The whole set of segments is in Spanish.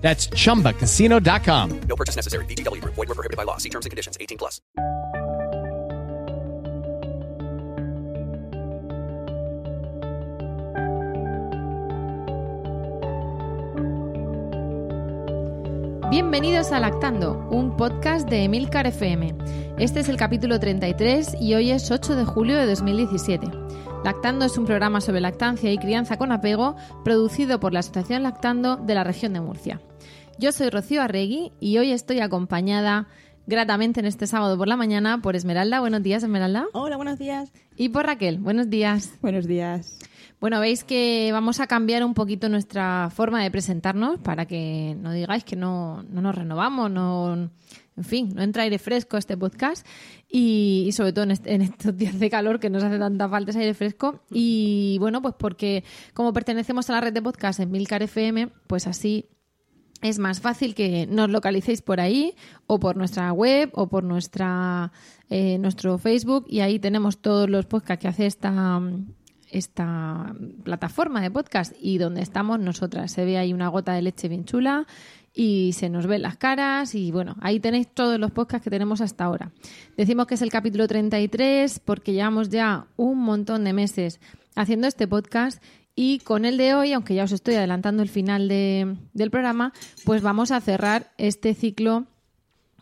That's chumbacasino.com. No purchase necessary. VGW Group. Void were prohibited by law. See terms and conditions. 18 plus. Bienvenidos a Lactando, un podcast de Emilcar FM. Este es el capítulo 33 y hoy es 8 de julio de 2017. Lactando es un programa sobre lactancia y crianza con apego producido por la Asociación Lactando de la región de Murcia. Yo soy Rocío Arregui y hoy estoy acompañada gratamente en este sábado por la mañana por Esmeralda. Buenos días, Esmeralda. Hola, buenos días. Y por Raquel. Buenos días. Buenos días. Bueno, veis que vamos a cambiar un poquito nuestra forma de presentarnos para que no digáis que no, no nos renovamos, no, en fin, no entra aire fresco este podcast y, y sobre todo en, este- en estos días de calor que nos hace tanta falta ese aire fresco. Y bueno, pues porque como pertenecemos a la red de podcast en Milcar FM, pues así es más fácil que nos localicéis por ahí o por nuestra web o por nuestra eh, nuestro Facebook y ahí tenemos todos los podcasts que hace esta esta plataforma de podcast y donde estamos nosotras. Se ve ahí una gota de leche bien chula y se nos ven las caras y bueno, ahí tenéis todos los podcasts que tenemos hasta ahora. Decimos que es el capítulo 33 porque llevamos ya un montón de meses haciendo este podcast y con el de hoy, aunque ya os estoy adelantando el final de- del programa, pues vamos a cerrar este ciclo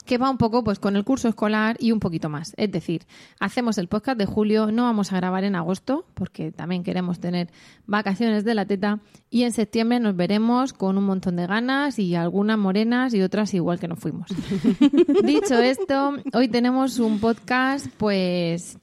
que va un poco pues con el curso escolar y un poquito más. Es decir, hacemos el podcast de julio, no vamos a grabar en agosto porque también queremos tener vacaciones de la teta y en septiembre nos veremos con un montón de ganas y algunas morenas y otras igual que nos fuimos. Dicho esto, hoy tenemos un podcast pues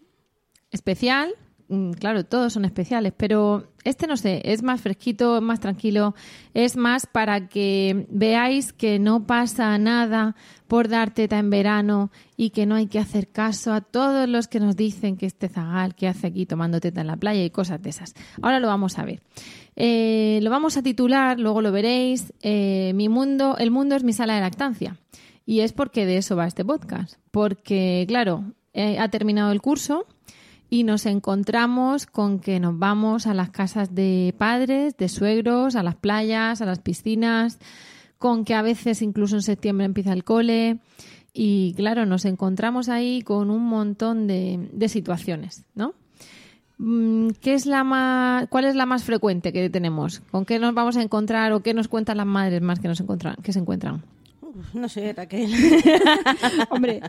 especial. Mm, Claro, todos son especiales, pero este no sé, es más fresquito, más tranquilo, es más para que veáis que no pasa nada por dar teta en verano y que no hay que hacer caso a todos los que nos dicen que este zagal que hace aquí tomando teta en la playa y cosas de esas. Ahora lo vamos a ver. Eh, lo vamos a titular, luego lo veréis. eh, mi mundo, el mundo es mi sala de lactancia. Y es porque de eso va este podcast. Porque, claro, eh, ha terminado el curso y nos encontramos con que nos vamos a las casas de padres, de suegros, a las playas, a las piscinas, con que a veces incluso en septiembre empieza el cole. Y claro, nos encontramos ahí con un montón de, de situaciones, ¿no? Mm, ¿Qué es la más, ¿Cuál es la más frecuente que tenemos? ¿Con qué nos vamos a encontrar o qué nos cuentan las madres más que, nos encuentran, que se encuentran? No sé, Raquel. Hombre,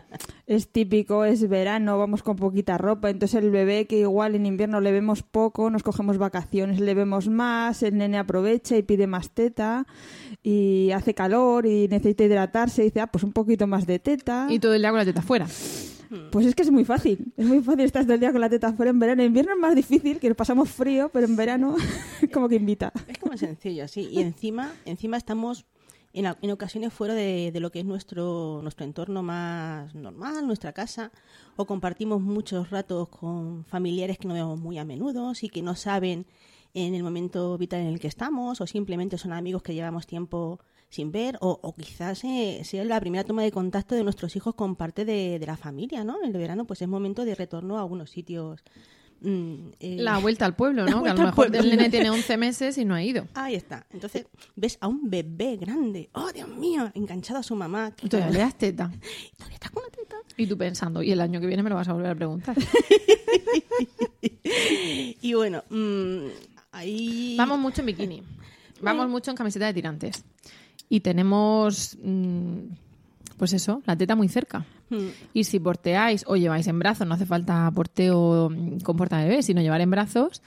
es típico, es verano, vamos con poquita ropa, entonces el bebé que igual en invierno le vemos poco, nos cogemos vacaciones, le vemos más, el nene aprovecha y pide más teta y hace calor y necesita hidratarse y dice, ah, pues un poquito más de teta. Y todo el día con la teta fuera. Pues es que es muy fácil, es muy fácil estar todo el día con la teta fuera en verano. En invierno es más difícil, que nos pasamos frío, pero en verano como que invita. Es como sencillo, sí. Y encima, encima estamos en, en ocasiones fuera de, lo que es nuestro, nuestro entorno más normal, nuestra casa, o compartimos muchos ratos con familiares que no vemos muy a menudo y que no saben en el momento vital en el que estamos, o simplemente son amigos que llevamos tiempo sin ver, o, o quizás eh, sea la primera toma de contacto de nuestros hijos con parte de, de la familia, ¿no? El verano pues es momento de retorno a algunos sitios. Mm, eh, La vuelta al pueblo, ¿no? Que a lo mejor el nene tiene 11 meses y no ha ido. Ahí está. Entonces ves a un bebé grande, oh Dios mío, enganchado a su mamá. que Y todavía le das teta. todavía está con la teta. Y tú pensando, y el año que viene me lo vas a volver a preguntar. Y bueno, mm, ahí. Vamos mucho en bikini. Vamos mucho en camiseta de tirantes. Y tenemos, mm, pues eso, la teta muy cerca. Mm, Y si porteáis o lleváis en brazos, no hace falta porteo con portabebés, sino llevar en brazos,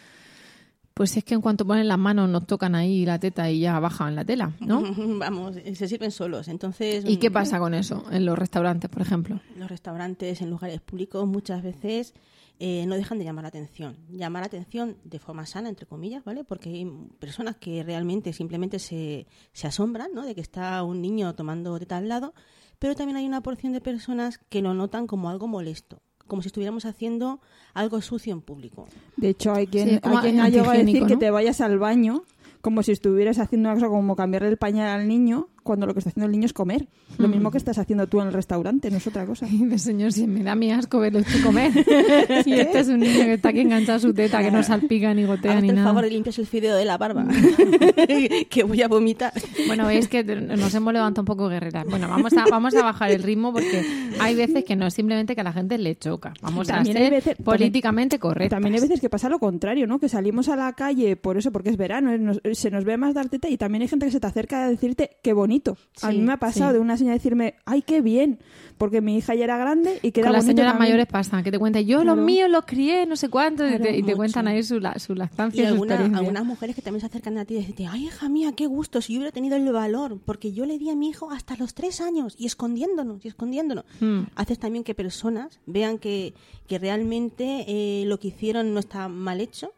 pues es que en cuanto ponen las manos nos tocan ahí la teta y ya bajan la tela, ¿no? Vamos, se sirven solos. Entonces. ¿Y qué mm, pasa con eso en los restaurantes, por ejemplo? Los restaurantes, en lugares públicos, muchas veces eh, no dejan de llamar la atención. Llamar la atención de forma sana, entre comillas, ¿vale? Porque hay personas que realmente simplemente se, se asombran, ¿no? De que está un niño tomando teta al lado, pero también hay una porción de personas que lo notan como algo molesto, como si estuviéramos haciendo algo sucio en público. De hecho, hay quien, Sí, hay quien ha llegado a decir que te vayas al baño como si estuvieras haciendo una cosa como cambiarle el pañal al niño cuando lo que está haciendo el niño es comer. Lo mismo que estás haciendo tú en el restaurante, no es otra cosa. Y señor, si me da mi asco verlo usted comer. y este es un niño que está aquí enganchado a su teta, que no salpica ni gotea Hazte ni el nada. favor de limpias el fideo de la barba, que voy a vomitar. Bueno, es que nos hemos levantado un poco guerreras. Bueno, vamos a, vamos a bajar el ritmo porque hay veces que no es simplemente que a la gente le choca. Vamos También a hay ser veces- políticamente correctos. También hay veces que pasa lo contrario, ¿no? Que salimos a la calle por eso, porque es verano, nos- se nos ve más dar teta y también hay gente que se te acerca a decirte qué bonito. A Sí, mí me ha pasado sí. de una señora decirme, ay, qué bien, porque mi hija ya era grande y queda Con las bonito señoras también. mayores pasa, que te cuentan, yo los míos los crié, no sé cuánto, y te- y cuentan ahí su, la- su lactancia Y su alguna- algunas mujeres que también se acercan a ti y decirte, ay, hija mía, qué gusto, si yo hubiera tenido el valor, porque yo le di a mi hijo hasta los tres años y escondiéndonos y escondiéndonos. Hmm. Haces también que personas vean que, que realmente eh, lo que hicieron no está mal hecho.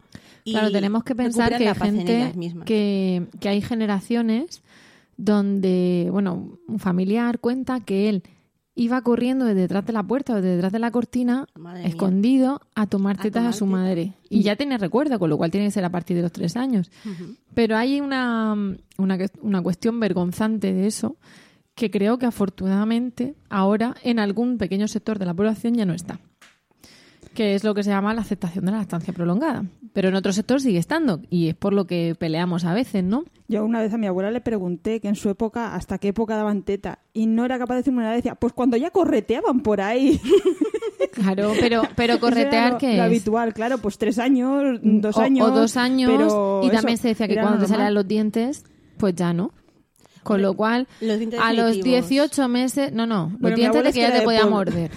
Y Claro, tenemos que pensar que la hay paz en gente ellas mismas. que, que hay generaciones donde, bueno, un familiar cuenta que él iba corriendo desde detrás de la puerta o desde detrás de la cortina, Madre mía. escondido, a tomar tetas a su madre. Y ya tiene recuerdo, con lo cual tiene que ser a partir de los tres años. Pero hay una, una, una cuestión vergonzante de eso que creo que afortunadamente ahora en algún pequeño sector de la población ya no está que es lo que se llama la aceptación de la lactancia prolongada. Pero en otro sector sigue estando y es por lo que peleamos a veces, ¿no? Yo una vez a mi abuela le pregunté que en su época, hasta qué época daban teta, y no era capaz de decirme nada. Decía, pues cuando ya correteaban por ahí. Claro, pero, pero corretear que lo es habitual, claro, pues tres años, dos o, años. o dos años pero y también se decía que cuando te normal. salían los dientes, pues ya no. Con lo cual, los a los definitivos. 18 meses, no, no, los Bueno, dientes de que ya te podía morder.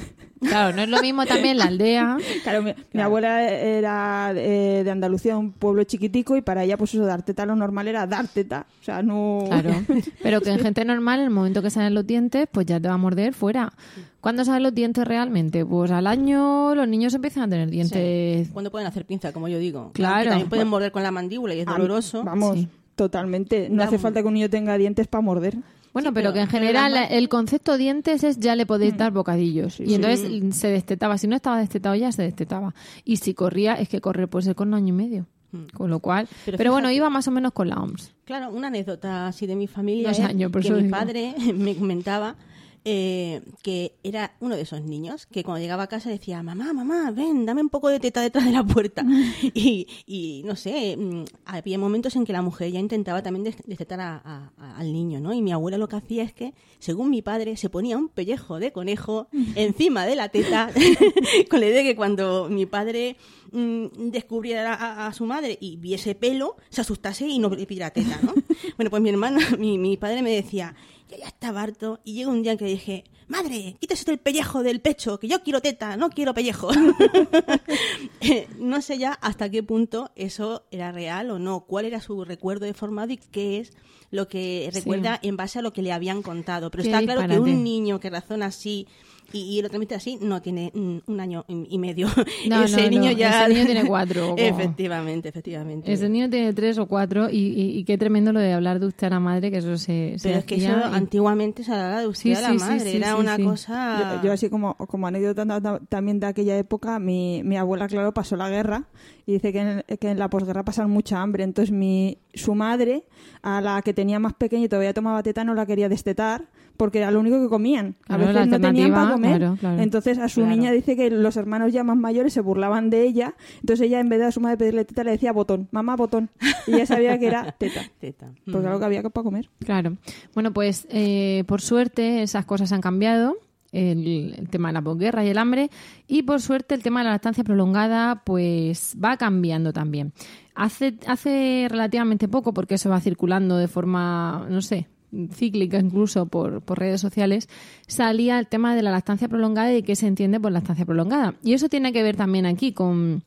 Claro, no es lo mismo también la aldea. Claro, mi, mi abuela era eh, de Andalucía, un pueblo chiquitico, y para ella, pues eso, dar teta lo normal era dar teta. O sea, no. Claro, pero que en gente normal, en el momento que salen los dientes, pues ya te va a morder fuera. ¿Cuándo salen los dientes realmente? Pues al año los niños empiezan a tener dientes. Cuando pueden hacer pinza, como yo digo. Claro. También pueden morder con la mandíbula y es Ah, doloroso. Vamos, Sí. totalmente. No hace falta que un niño tenga dientes para morder. Bueno, Sí, pero, pero- que en general el concepto dientes es ya le podéis dar bocadillos. y entonces se destetaba. Si no estaba destetado ya se destetaba. Y si corría, es que correr puede ser con un año y medio. Con lo cual. Pero, Pero bueno, iba más o menos con la OMS. Claro, una anécdota así de mi familia Dos es años, por que mi digo. padre me comentaba eh, que era uno de esos niños que cuando llegaba a casa decía, mamá, mamá, ven, dame un poco de teta detrás de la puerta. y, y, no sé, mm, había momentos en que la mujer ya intentaba también des- destetar a- a- a- al niño, ¿no? Y mi abuela lo que hacía es que, según mi padre, se ponía un pellejo de conejo encima de la teta con la idea de que cuando mi padre mm, descubriera a, a su madre y viese pelo, se asustase y no le pidiera teta, ¿no? bueno, pues mi hermana, mi, mi padre me decía, yo ya estaba harto, y llegó un día en que dije, madre, quítese el pellejo del pecho, que yo quiero teta, no quiero pellejo. Eh, no sé ya hasta qué punto eso era real o no, cuál era su recuerdo de formado y qué es lo que recuerda en base a lo que le habían contado. Pero Qué está claro que un niño que razona así y, y lo transmite así no tiene mm, un año y medio. No, ese no, niño no, ya. ese niño tiene cuatro, efectivamente, efectivamente. Ese niño tiene tres o cuatro y, y- y qué tremendo lo de hablar de usted a la madre, que eso se, se Pero es que eso antiguamente se hablaba de usted Sí, a la sí, madre, sí, era sí, una sí. cosa. Yo, yo así como, como anécdota ta- ta- también de aquella época, mi, mi abuela, claro, pasó la guerra y dice que en, que en la posguerra pasaron mucha hambre. Entonces mi, su madre, a la que tenía más pequeña y todavía tomaba teta, no la quería destetar porque era lo único que comían. A Claro, veces no tenían alternativa, para comer. claro, claro. Entonces a su Claro. niña dice que los hermanos ya más mayores se burlaban de ella. Entonces ella en vez de a su madre pedirle teta le decía botón, mamá botón. Y ella sabía que era teta. Teta. Porque algo que había para comer. Claro. Bueno, pues eh, por suerte esas cosas han cambiado. El, el tema de la posguerra y el hambre. Y por suerte el tema de la lactancia prolongada pues va cambiando también. Hace, hace relativamente poco, porque eso va circulando de forma, no sé, cíclica incluso por, por redes sociales, salía el tema de la lactancia prolongada y qué se entiende por lactancia prolongada. Y eso tiene que ver también aquí con,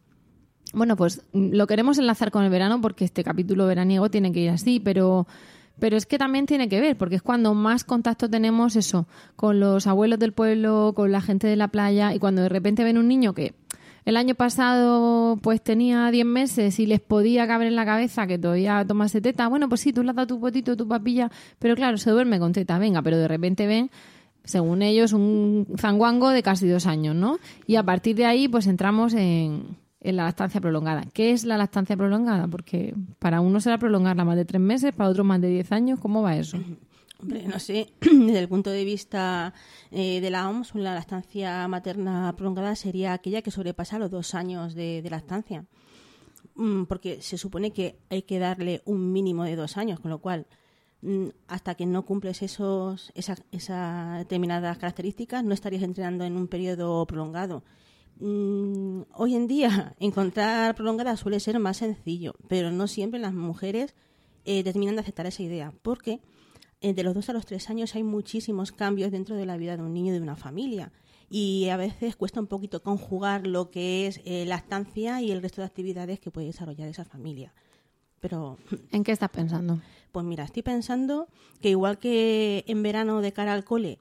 bueno, pues lo queremos enlazar con el verano porque este capítulo veraniego tiene que ir así, pero, pero es que también tiene que ver, porque es cuando más contacto tenemos eso, con los abuelos del pueblo, con la gente de la playa, y cuando de repente ven un niño que el año pasado pues tenía 10 meses y les podía caber en la cabeza que todavía tomase teta, bueno, pues sí, tú le has dado tu potito, tu papilla, pero claro, se duerme con teta, venga, pero de repente ven según ellos, un zanguango de casi dos años, ¿no? Y a partir de ahí, pues entramos en, en la lactancia prolongada. ¿Qué es la lactancia prolongada? Porque para uno será prolongarla más de tres meses, para otro más de diez años. ¿Cómo va eso? Hombre, no sé, desde el punto de vista eh, de la OMS, la lactancia materna prolongada sería aquella que sobrepasa los dos años de, de lactancia. Mm, porque se supone que hay que darle un mínimo de dos años, con lo cual, mm, hasta que no cumples esos, esas, esas determinadas características, no estarías entrenando en un periodo prolongado. Mm, hoy en día, encontrar prolongada suele ser más sencillo, pero no siempre las mujeres eh, terminan de aceptar esa idea, porque de los dos a los tres años hay muchísimos cambios dentro de la vida de un niño y de una familia. Y a veces cuesta un poquito conjugar lo que es eh, lactancia y el resto de actividades que puede desarrollar esa familia. Pero, ¿En qué estás pensando? pues mira, estoy pensando que igual que en verano de cara al cole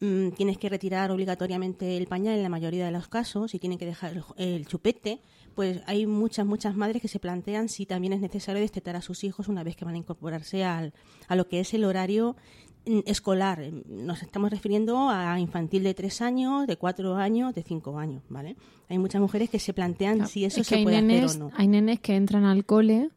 mm, tienes que retirar obligatoriamente el pañal en la mayoría de los casos y tienen que dejar el, el chupete, pues hay muchas, muchas madres que se plantean si también es necesario destetar a sus hijos una vez que van a incorporarse al, a lo que es el horario mm, escolar. Nos estamos refiriendo a infantil de tres años, de cuatro años, de cinco años, ¿vale? Hay muchas mujeres que se plantean si eso Es que se puede nenes, hacer o no. hay nenes que entran al cole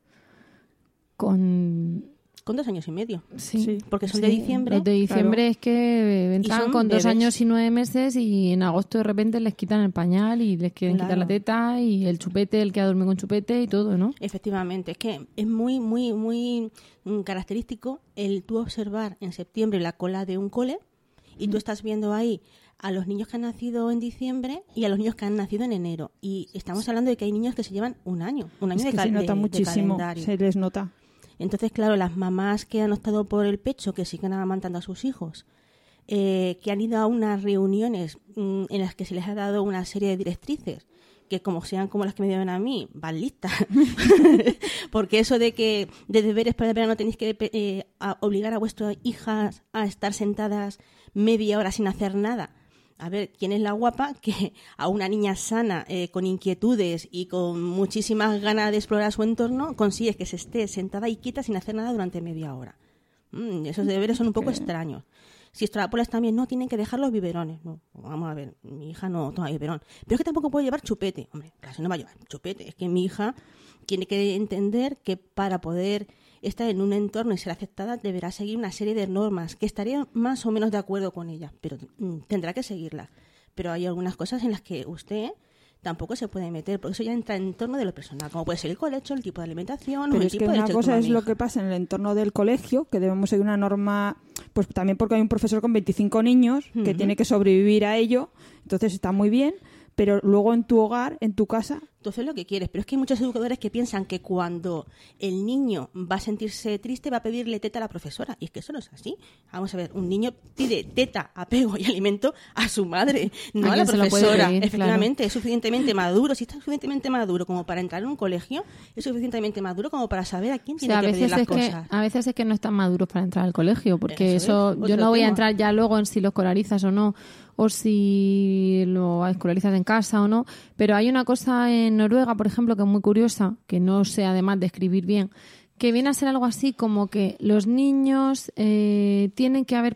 con... Con dos años y medio. Sí, Sí, Porque son de diciembre. Los de diciembre es que entran con dos años y nueve meses y en agosto de repente les quitan el pañal y les quieren quitar la teta y el chupete, el que ha dormido con chupete y todo, ¿no? Efectivamente, es que es muy, muy, muy mm, característico el tú observar en septiembre la cola de un cole y tú estás viendo ahí a los niños que han nacido en diciembre y a los niños que han nacido en enero. Y estamos hablando de que hay niños que se llevan un año, un año Es de, que cal- se nota de- de muchísimo, calendario. se les nota. Entonces, claro, las mamás que han optado por el pecho, que siguen amamantando a sus hijos, eh, que han ido a unas reuniones mm, en las que se les ha dado una serie de directrices, que como sean como las que me dieron a mí, van listas. Porque eso de que de deberes para el verano tenéis que eh, a- obligar a vuestras hijas a estar sentadas media hora sin hacer nada. A ver, ¿quién es la guapa que a una niña sana, eh, con inquietudes y con muchísimas ganas de explorar su entorno, consigue que se esté sentada y quieta sin hacer nada durante media hora? Mm, esos deberes son un poco extraños. Si extrapolas también, no, tienen que dejar los biberones. No, vamos a ver, mi hija no toma biberón. Pero es que tampoco puede llevar chupete. Hombre, claro, si no va a llevar chupete. Es que mi hija tiene que entender que para poder estar en un entorno y ser aceptada deberá seguir una serie de normas que estaría más o menos de acuerdo con ella, pero mm, tendrá que seguirlas. Pero hay algunas cosas en las que usted tampoco se puede meter, porque eso ya entra en torno de lo personal, como puede ser el colecho, el tipo de alimentación o Pero el es que tipo de una cosa es lo que pasa en el entorno del colegio, que debemos seguir una norma, pues también porque hay un profesor con 25 niños que tiene que sobrevivir a ello, entonces está muy bien, pero luego en tu hogar, en tu casa, Tú haces lo que quieres, pero es que hay muchos educadores que piensan que cuando el niño va a sentirse triste va a pedirle teta a la profesora. Y es que eso no es así. Vamos a ver, un niño pide teta, apego y alimento a su madre, no A a, la profesora. pedir, Efectivamente, es suficientemente maduro. Si está suficientemente maduro como para entrar en un colegio, es suficientemente maduro como para saber a quién O tiene sea, a que pedir veces, las es que, cosas. a veces es que no están maduros para entrar al colegio, porque Eso eso, es, yo no voy a entrar ya luego en si lo escolarizas o no, o si lo escolarizas en casa o no, pero hay una cosa en Noruega, por ejemplo, que es muy curiosa, que no sé además de escribir bien, que viene a ser algo así como que los niños eh, tienen que haber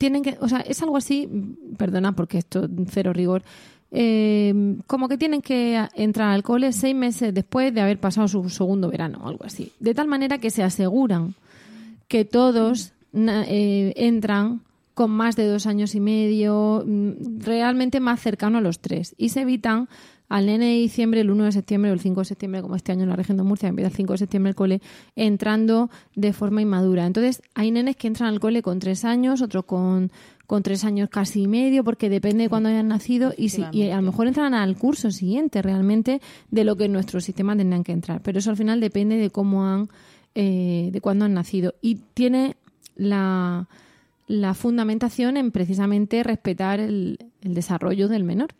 tienen que, o sea, es algo así, perdona porque esto cero rigor, eh, como que tienen que entrar al cole seis meses después de haber pasado su segundo verano o algo así, de tal manera que se aseguran que todos eh, entran con más de dos años y medio, mm, realmente más cercano a los tres. Y se evitan al nene de diciembre, el 1 de septiembre o el 5 de septiembre, como este año en la región de Murcia, empieza el 5 de septiembre el cole, entrando de forma inmadura. Entonces, hay nenes que entran al cole con tres años, otros con, con tres años casi y medio, porque depende de cuándo hayan nacido, y, si, y a lo mejor entran al curso siguiente realmente de lo que en nuestro sistema tendrían que entrar. Pero eso al final depende de cómo han, eh, de cuándo han nacido. Y tiene la, la fundamentación en precisamente respetar el, el desarrollo del menor.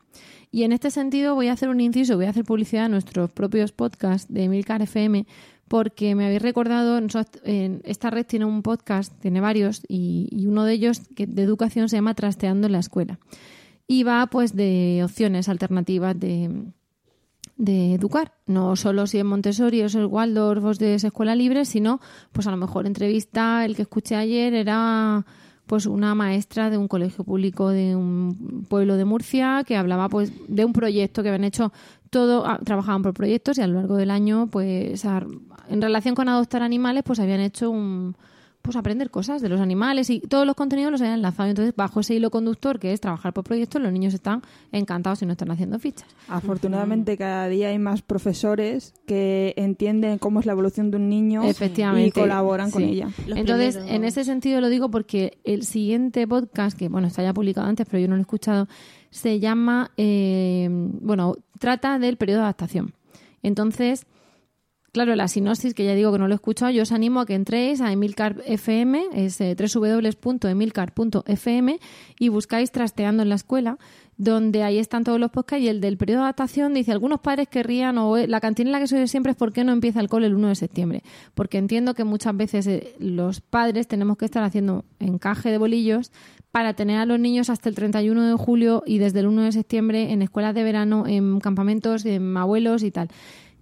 Y en este sentido voy a hacer un inciso, voy a hacer publicidad a nuestros propios podcasts de Emilcar FM, porque me habéis recordado, esta red tiene un podcast, tiene varios, y, y uno de ellos que de educación se llama Trasteando en la Escuela. Y va pues de opciones alternativas de, educar. No solo si es Montessori o es el Waldorf o es de esa escuela libre, sino pues a lo mejor entrevista, el que escuché ayer era pues una maestra de un colegio público de un pueblo de Murcia que hablaba pues de un proyecto que habían hecho todo ah, trabajaban por proyectos y a lo largo del año pues en relación con adoptar animales pues habían hecho un pues aprender cosas de los animales y todos los contenidos los habían enlazado entonces bajo ese hilo conductor que es trabajar por proyectos los niños están encantados y no están haciendo fichas Afortunadamente cada día hay más profesores que entienden cómo es la evolución de un niño Efectivamente. y colaboran con ella. Entonces, primeros- en ese sentido lo digo porque el siguiente podcast, que bueno, está ya publicado antes, pero yo no lo he escuchado, se llama, eh, bueno, trata del periodo de adaptación. Entonces, claro, la sinopsis, que ya digo que no lo he escuchado, yo os animo a que entréis a Emilcar FM, es eh, www.emilcar.fm y buscáis Trasteando en la Escuela, donde ahí están todos los podcasts y el del periodo de adaptación dice, algunos padres querrían, o eh, la cantina en la que soy siempre es ¿por qué no empieza el cole el 1 de septiembre? Porque entiendo que muchas veces eh, los padres tenemos que estar haciendo encaje de bolillos para tener a los niños hasta el 31 de julio y desde el 1 de septiembre en escuelas de verano, en campamentos, en abuelos y tal.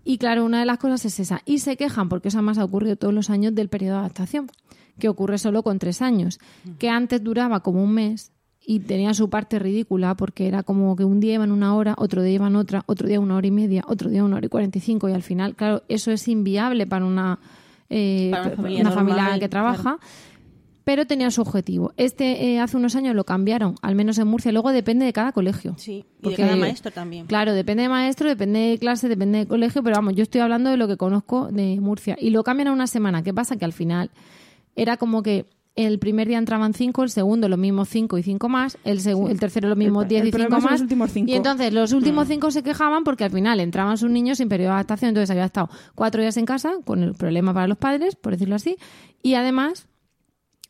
Y claro, una de las cosas es esa. Y se quejan, porque eso además ha ocurrido todos los años del periodo de adaptación, que ocurre solo con tres años, que antes duraba como un mes y tenía su parte ridícula porque era como que un día iban una hora, otro día iban otra, otro día una hora y media, otro día una hora y cuarenta y cinco y al final, claro, eso es inviable para una, eh, Para una familia una familia normal, que trabaja. Pero tenía su objetivo. Este eh, hace unos años lo cambiaron, al menos en Murcia. Luego depende de cada colegio. Sí, y de cada maestro también. Claro, depende de maestro, depende de clase, depende de colegio, pero vamos, yo estoy hablando de lo que conozco de Murcia. Y lo cambian a una semana. ¿Qué pasa? Que al final era como que el primer día entraban cinco, el segundo los mismos cinco y cinco más, el, el tercero los mismos El- diez el y cinco más. los últimos cinco. Y entonces los últimos cinco se quejaban porque al final entraban sus niños sin periodo de adaptación, entonces había estado cuatro días en casa, con el problema para los padres, por decirlo así, y además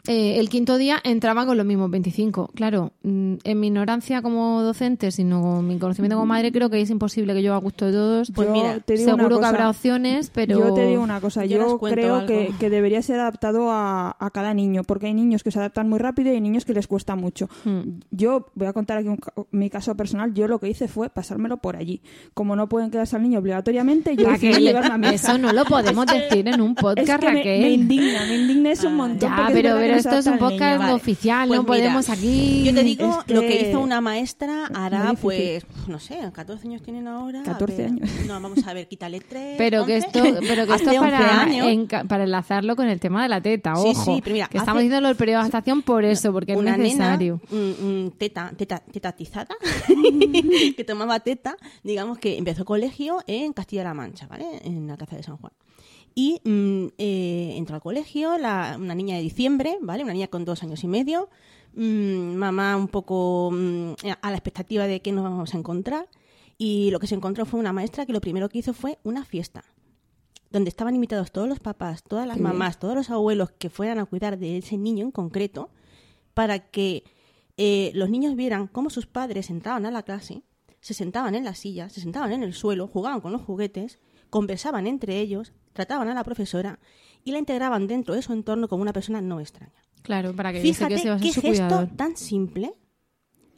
eh, el quinto día entraba con los mismos 25. Claro, mm, en mi ignorancia como docente, sino con mi conocimiento como madre, creo que es imposible que yo a gusto de todos. Pues mira, te digo seguro una que cosa. habrá opciones, pero Yo te digo una cosa, Yo yo creo que, que debería ser adaptado a, a cada niño, porque hay niños que se adaptan muy rápido y hay niños que les cuesta mucho. Hmm. Yo voy a contar aquí un ca- mi caso personal, yo lo que hice fue pasármelo por allí. Como no pueden quedarse al niño obligatoriamente, yo Raquel, llevarme a hija. eso no lo podemos decir en un Es podcast, que me, Raquel. me indigna, me indigna eso un montón. ya, pero, pero no esto es un podcast. Vale. oficial, Pues no mira, podemos aquí. Yo te digo Es que lo que hizo una maestra es hará, pues, no sé, 14 años tienen ahora. 14 a ver, años. No, vamos a ver, quítale 3. Pero que esto, pero que esto Hace 11 para, años. enca- para enlazarlo con el tema de la teta, Sí, ojo. sí, pero mira, que estamos hace- diciendo del periodo de adaptación por eso, porque es una necesario. nena, mm, mm, teta, teta, tetatizada, que tomaba teta, digamos que empezó colegio en Castilla-La Mancha, ¿vale? En la Plaza de San Juan. Y mm, eh, entró al colegio, la- una niña de diciembre, ¿vale? Una niña con dos años y medio. mm, mamá un poco mm, a la expectativa de qué nos vamos a encontrar. Y lo que se encontró fue una maestra que lo primero que hizo fue una fiesta donde estaban invitados todos los papás, todas las mamás, todos los abuelos que fueran a cuidar de ese niño en concreto, para que eh, los niños vieran cómo sus padres entraban a la clase, se sentaban en las sillas, se sentaban en el suelo, jugaban con los juguetes, conversaban entre ellos, trataban a la profesora y la integraban dentro de su entorno como una persona no extraña. Claro, para que Fíjate que se qué gesto cuidador. tan simple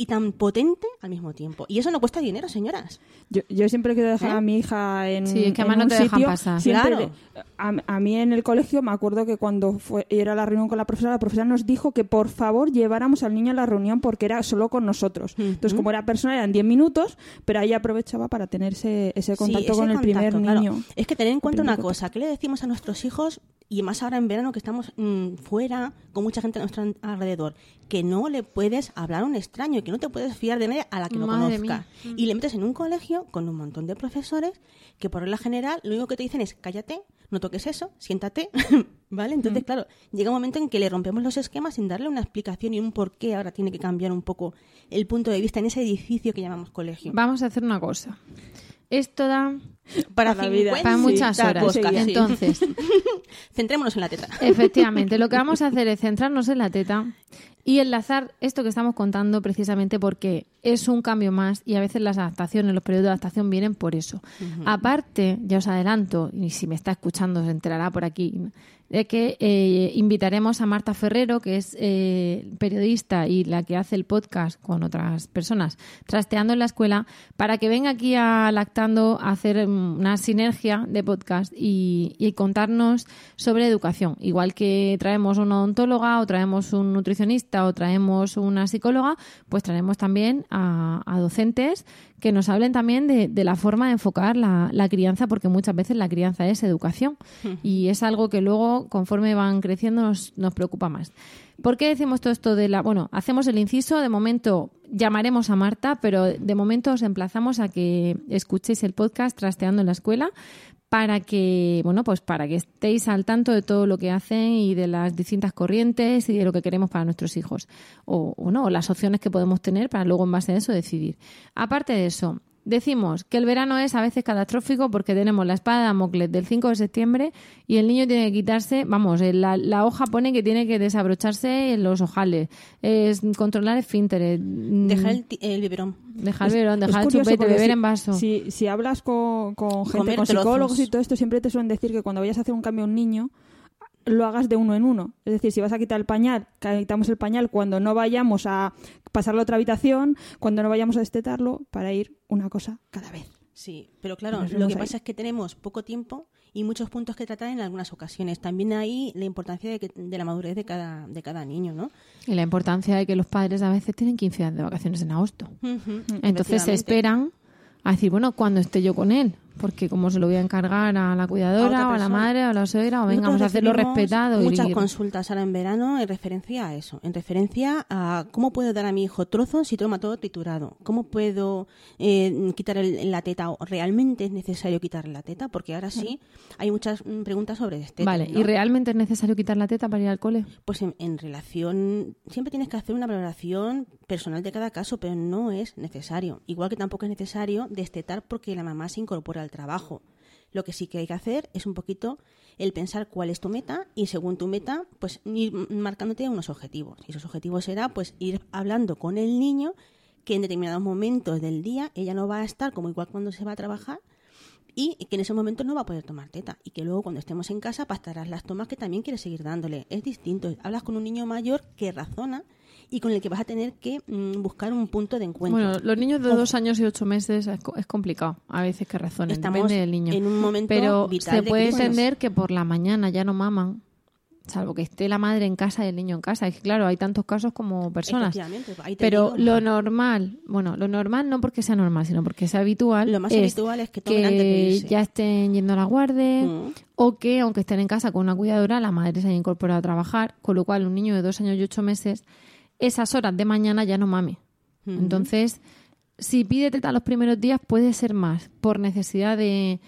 y tan potente al mismo tiempo. Y eso no cuesta dinero, señoras. Yo, yo siempre quiero dejar ¿Eh? a mi hija en, Sí, es que además no te dejan pasar. siempre Claro. de- a, a mí en el colegio me acuerdo que cuando fue, era la reunión con la profesora, la profesora nos dijo que por favor lleváramos al niño a la reunión porque era solo con nosotros. Entonces, como era persona, eran 10 minutos, pero ahí aprovechaba para tener ese, ese Sí, contacto ese con el primer claro. niño. Es que tener en cuenta una cosa, ¿qué le decimos a nuestros hijos y más ahora en verano que estamos mm, fuera con mucha gente a nuestro alrededor, que no le puedes hablar a un extraño, que no te puedes fiar de nadie a la que no Madre conozca. mía. Y le metes en un colegio con un montón de profesores que por regla general lo único que te dicen es cállate, no toques eso, siéntate, ¿vale? Mm. Entonces, claro, llega un momento en que le rompemos los esquemas sin darle una explicación y un por qué ahora tiene que cambiar un poco el punto de vista en ese edificio que llamamos colegio. Vamos a hacer una cosa. Esto da Para, Para la vida. 50 para muchas horas. sí. Entonces, Centrémonos en la teta. Efectivamente, lo que vamos a hacer es centrarnos en la teta y enlazar esto que estamos contando precisamente porque es un cambio más y a veces las adaptaciones, los periodos de adaptación vienen por eso. Aparte, ya os adelanto, y si me está escuchando se enterará por aquí, de que eh, invitaremos a Marta Ferrero, que es eh, periodista y la que hace el podcast con otras personas, trasteando en la escuela, para que venga aquí a Lactando a hacer mm, una sinergia de podcast y, contarnos sobre educación. Igual que traemos una odontóloga o traemos un nutricionista o traemos una psicóloga, pues traemos también a docentes que nos hablen también de, de la forma de enfocar la, la crianza, porque muchas veces la crianza es educación y es algo que luego, conforme van creciendo, nos, nos preocupa más. ¿Por qué decimos todo esto de la... Bueno, hacemos el inciso, de momento llamaremos a Marta, pero de momento os emplazamos a que escuchéis el podcast Trasteando en la Escuela para que, bueno, pues para que estéis al tanto de todo lo que hacen y de las distintas corrientes y de lo que queremos para nuestros hijos. O, o no, las opciones que podemos tener para luego en base a eso decidir. Aparte de eso, decimos que el verano es a veces catastrófico porque tenemos la espada de Damocles del 5 de septiembre y el niño tiene que quitarse, vamos, en la, la hoja pone que tiene que desabrocharse los ojales, es controlar esfínteres, mm, Dejar el, ti- el biberón. dejar el biberón, dejar el chupete, beber si- en vaso. Si, si hablas con, con gente, Comer con trozos. psicólogos y todo esto, siempre te suelen decir que cuando vayas a hacer un cambio a un niño, lo hagas de uno en uno. Es decir, si vas a quitar el pañal, quitamos el pañal cuando no vayamos a pasarlo a otra habitación, cuando no vayamos a destetarlo, para ir una cosa cada vez. Sí, pero claro, lo que ahí. pasa es que tenemos poco tiempo y muchos puntos que tratar en algunas ocasiones. También ahí la importancia de, que- de la madurez de cada, de cada niño, ¿no? Y la importancia de que los padres a veces tienen 15 días de vacaciones en agosto. Entonces se esperan a decir, bueno, cuando esté yo con él, porque como se lo voy a encargar a la cuidadora o a la madre o a la suegra o venga, vamos a hacerlo respetado. y- Muchas consultas ahora en verano en referencia a eso, en referencia a cómo puedo dar a mi hijo trozos si toma todo triturado, cómo puedo eh, quitar el- la teta o realmente es necesario quitar la teta, porque ahora sí hay muchas mm, preguntas sobre este. Vale, ¿y realmente es necesario quitar la teta para ir al cole? Pues en, en relación, siempre tienes que hacer una valoración personal de cada caso, pero no es necesario. Igual que tampoco es necesario destetar porque la mamá se incorpora al trabajo. Lo que sí que hay que hacer es un poquito el pensar cuál es tu meta y según tu meta, pues ir marcándote unos objetivos. Y esos objetivos será pues ir hablando con el niño que en determinados momentos del día ella no va a estar como igual cuando se va a trabajar y que en ese momento no va a poder tomar teta y que luego cuando estemos en casa pastarás las tomas que también quieres seguir dándole. Es distinto. Hablas con un niño mayor que razona y con el que vas a tener que mm, buscar un punto de encuentro. Bueno, los niños de dos años y ocho meses es, es complicado. A veces que razonen, Estamos depende del niño. en un momento Pero vital se de puede entender que por la mañana ya no maman, salvo que esté la madre en casa y el niño en casa. Es que claro, hay tantos casos como personas. Pero digo. lo normal, bueno, lo normal no porque sea normal, sino porque sea habitual. Lo más es habitual es que tomen antes de ya estén yendo a la guardia Mm. o que, aunque estén en casa con una cuidadora, la madre se haya incorporado a trabajar, con lo cual un niño de dos años y ocho meses, esas horas de mañana ya no mame. Entonces, si pide teta los primeros días, puede ser más por necesidad de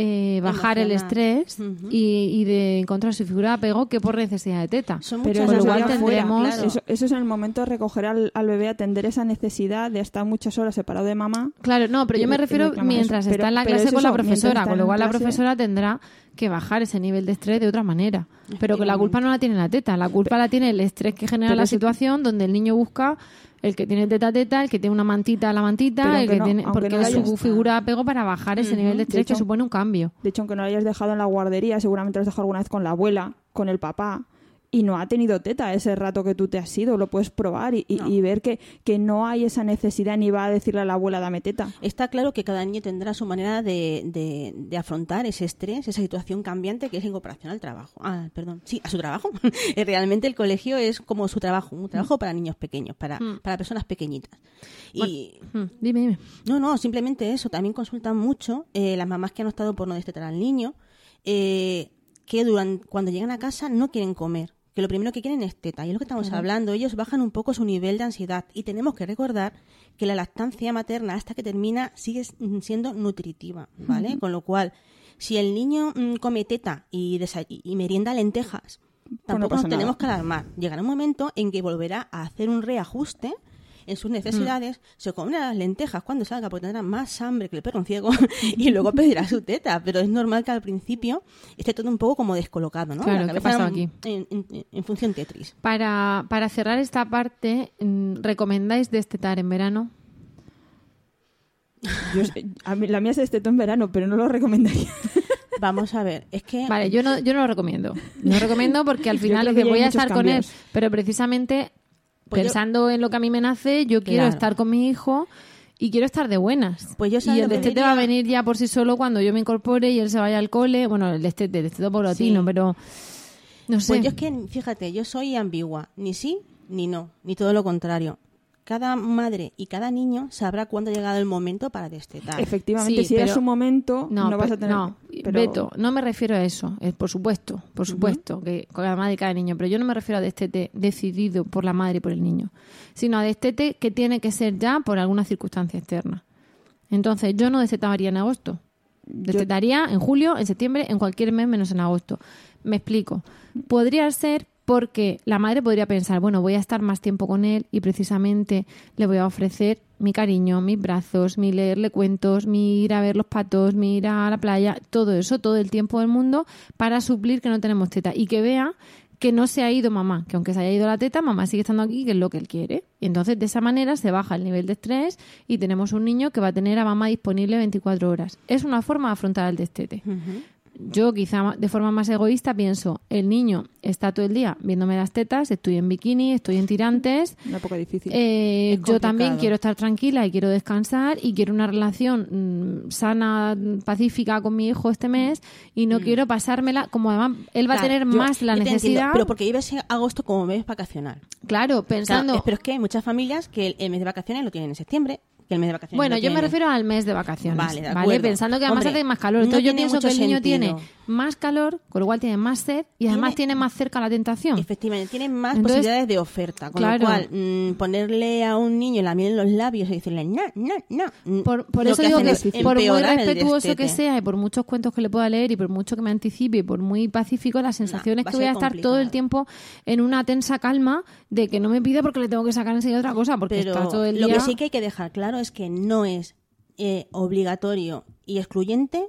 eh, bajar el estrés y, y de encontrar su figura de apego que por necesidad de teta. Son Pero muchas eso, fuera, tendremos- claro. eso, eso es en el momento de recoger al, al bebé, atender esa necesidad de estar muchas horas separado de mamá. Claro, no, pero yo me refiero mientras eso. está Pero- en la clase es con la profesora, con lo cual la profesora tendrá que bajar ese nivel de estrés de otra manera. Pero que la culpa no la tiene la teta, la culpa la tiene el estrés que genera la si- situación donde el niño busca el que tiene teta teta, el que tiene una mantita la mantita, el que no- tiene porque no su figura de apego para bajar ese nivel de estrés que hecho- supone un cambio. De hecho, aunque no lo hayas dejado en la guardería, seguramente lo has dejado alguna vez con la abuela, con el papá, y no ha tenido teta ese rato que tú te has ido. Lo puedes probar y, y- y ver que, que no hay esa necesidad ni va a decirle a la abuela dame teta. Está claro que cada niño tendrá su manera de, de- de afrontar ese estrés, esa situación cambiante que es incorporación al trabajo. Ah, perdón, sí, a su trabajo. Realmente el colegio es como su trabajo, un trabajo para niños pequeños, para, para personas pequeñitas. Y Hmm, Dime, dime. no, no, simplemente eso. También consultan mucho eh, las mamás que han optado por no destetar al niño. eh, que durante, cuando llegan a casa no quieren comer, que lo primero que quieren es teta. Y es lo que estamos hablando, ellos bajan un poco su nivel de ansiedad. Y tenemos que recordar que la lactancia materna hasta que termina sigue s- siendo nutritiva, ¿vale? Con lo cual, si el niño mm, come teta y, merienda lentejas, tampoco pasa nos tenemos nada. que alarmar. Llegará un momento en que volverá a hacer un reajuste en sus necesidades, se comerá las lentejas cuando salga porque tendrá más hambre que el perro ciego y luego pedirá su teta, pero es normal que al principio esté todo un poco como descolocado, ¿no? Claro, La ¿qué pasa aquí? En, en- en función Tetris. Para, para cerrar esta parte, mm, ¿recomendáis destetar en verano? Yo a mí- la mía se destetó en verano, pero no lo recomendaría. Vamos a ver, es que Vale, yo no, yo no lo recomiendo. No lo recomiendo porque al final dice, que voy a estar con él, pero precisamente Pues yo- pensando en lo que a mí me nace, yo quiero Claro. estar con mi hijo y quiero estar de buenas. Pues yo, ¿sabes y el destete diría? va a venir ya por sí solo cuando yo me incorpore y él se vaya al cole. Bueno, el destete, el destete paulatino, Sí. pero no sé. Pues yo es que, fíjate, yo soy ambigua, ni sí ni no, ni todo lo contrario. Cada madre y cada niño sabrá cuándo ha llegado el momento para destetar. Efectivamente, Sí, si era pero- su momento, no, vas pe- a tener... No, pero- Beto, no me refiero a eso. eh, por supuesto, por supuesto, que con la madre y cada niño. Pero yo no me refiero a destete decidido por la madre y por el niño, sino a destete que tiene que ser ya por alguna circunstancia externa. Entonces, yo no destetaría en agosto. Destetaría en julio, en septiembre, en cualquier mes menos en agosto. Me explico. Podría ser porque la madre podría pensar, bueno, voy a estar más tiempo con él y precisamente le voy a ofrecer mi cariño, mis brazos, mi leerle cuentos, mi ir a ver los patos, mi ir a la playa, todo eso, todo el tiempo del mundo para suplir que no tenemos teta y que vea que no se ha ido mamá, que aunque se haya ido la teta, mamá sigue estando aquí, que es lo que él quiere. Y entonces de esa manera se baja el nivel de estrés y tenemos un niño que va a tener a mamá disponible 24 horas. Es una forma de afrontar el destete. Yo quizá de forma más egoísta pienso, el niño está todo el día viéndome las tetas, estoy en bikini, estoy en tirantes, Una época difícil. eh, yo también quiero estar tranquila y quiero descansar y quiero una relación mm, sana, mm, pacífica con mi hijo este mes y no quiero pasármela, como además él va a tener yo- más la te entiendo, necesidad. pero porque en agosto como mes vacacional. Claro, pensando... Claro, pero es que hay muchas familias que el mes de vacaciones lo tienen en septiembre, que el mes de vacaciones Bueno, yo me refiero al mes de vacaciones. Vale, de ¿vale? Pensando que además Hombre, hace más calor. no Entonces yo pienso que el niño tiene. Más calor, con lo cual tiene más sed y además Tiene- tiene más cerca la tentación. Efectivamente, tienen más Entonces, posibilidades de oferta. Con claro. lo cual, mm, ponerle a un niño la miel en los labios y decirle no, no, no. mm, Por, por lo eso que digo que es por muy respetuoso que sea y por muchos cuentos que le pueda leer y por mucho que me anticipe y por muy pacífico, la sensación es que voy a estar todo el tiempo en una tensa calma de que no me pide porque le tengo que sacar enseguida otra cosa porque Pero está todo el lo día... que sí que hay que dejar claro es que no es eh, obligatorio y excluyente,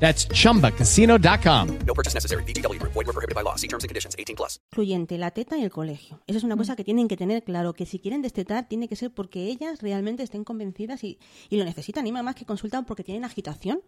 That's chumbacasino.com. No purchase necessary. VGW Group. Void were prohibited by law. See terms and conditions. 18 plus. excluyente la teta y el colegio. Eso es una cosa que tienen que tener claro, que si quieren destetar tiene que ser porque ellas realmente estén convencidas y, y lo necesitan. Y más que consultan porque tienen agitación,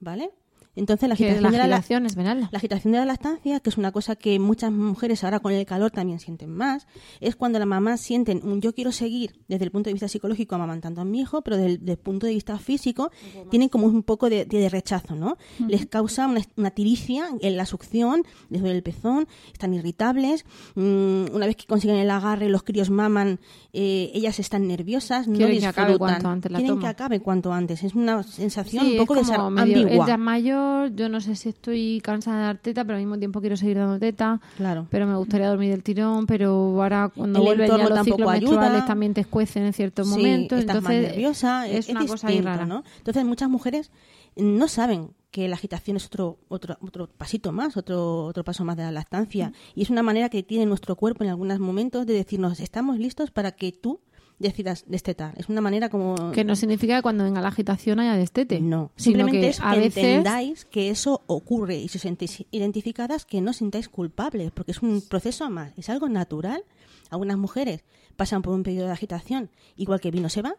¿vale? Entonces la agitación, la de la- agitación es venal. La agitación de la lactancia, que es una cosa que muchas mujeres ahora con el calor también sienten más, es cuando las mamás sienten un yo quiero seguir desde el punto de vista psicológico amamantando a mi hijo, pero desde el, desde el punto de vista físico tienen como un poco de, de rechazo, ¿no? Les causa una, una tiricia en la succión, les duele el pezón, están irritables, mm, una vez que consiguen el agarre, los críos maman, eh, ellas están nerviosas, no Quieren que acabe disfrutan. cuanto antes la Quieren toma. que acabe cuanto antes. Es una sensación Sí, un poco es como desa- medio, ambigua. es ya mayor, yo no sé si estoy cansada de dar teta, pero al mismo tiempo quiero seguir dando teta. Claro. Pero me gustaría dormir del tirón, pero ahora cuando El vuelven ya los ciclos menstruales también te escuecen en ciertos Sí, momentos. estás entonces más nerviosa, es, una cosa ahí rara. ¿no? Entonces muchas mujeres no saben que la agitación es otro, otro, otro pasito más, otro, otro paso más de la lactancia. Y es una manera que tiene nuestro cuerpo en algunos momentos de decirnos, estamos listos para que tú decidas destetar. Es una manera como... Que no significa que cuando venga la agitación haya destete. No, simplemente que es a que veces entendáis que eso ocurre y si os sentís identificadas, que no os sintáis culpables, porque es un proceso más, es algo natural. Algunas mujeres pasan por un periodo de agitación, igual que vino se va,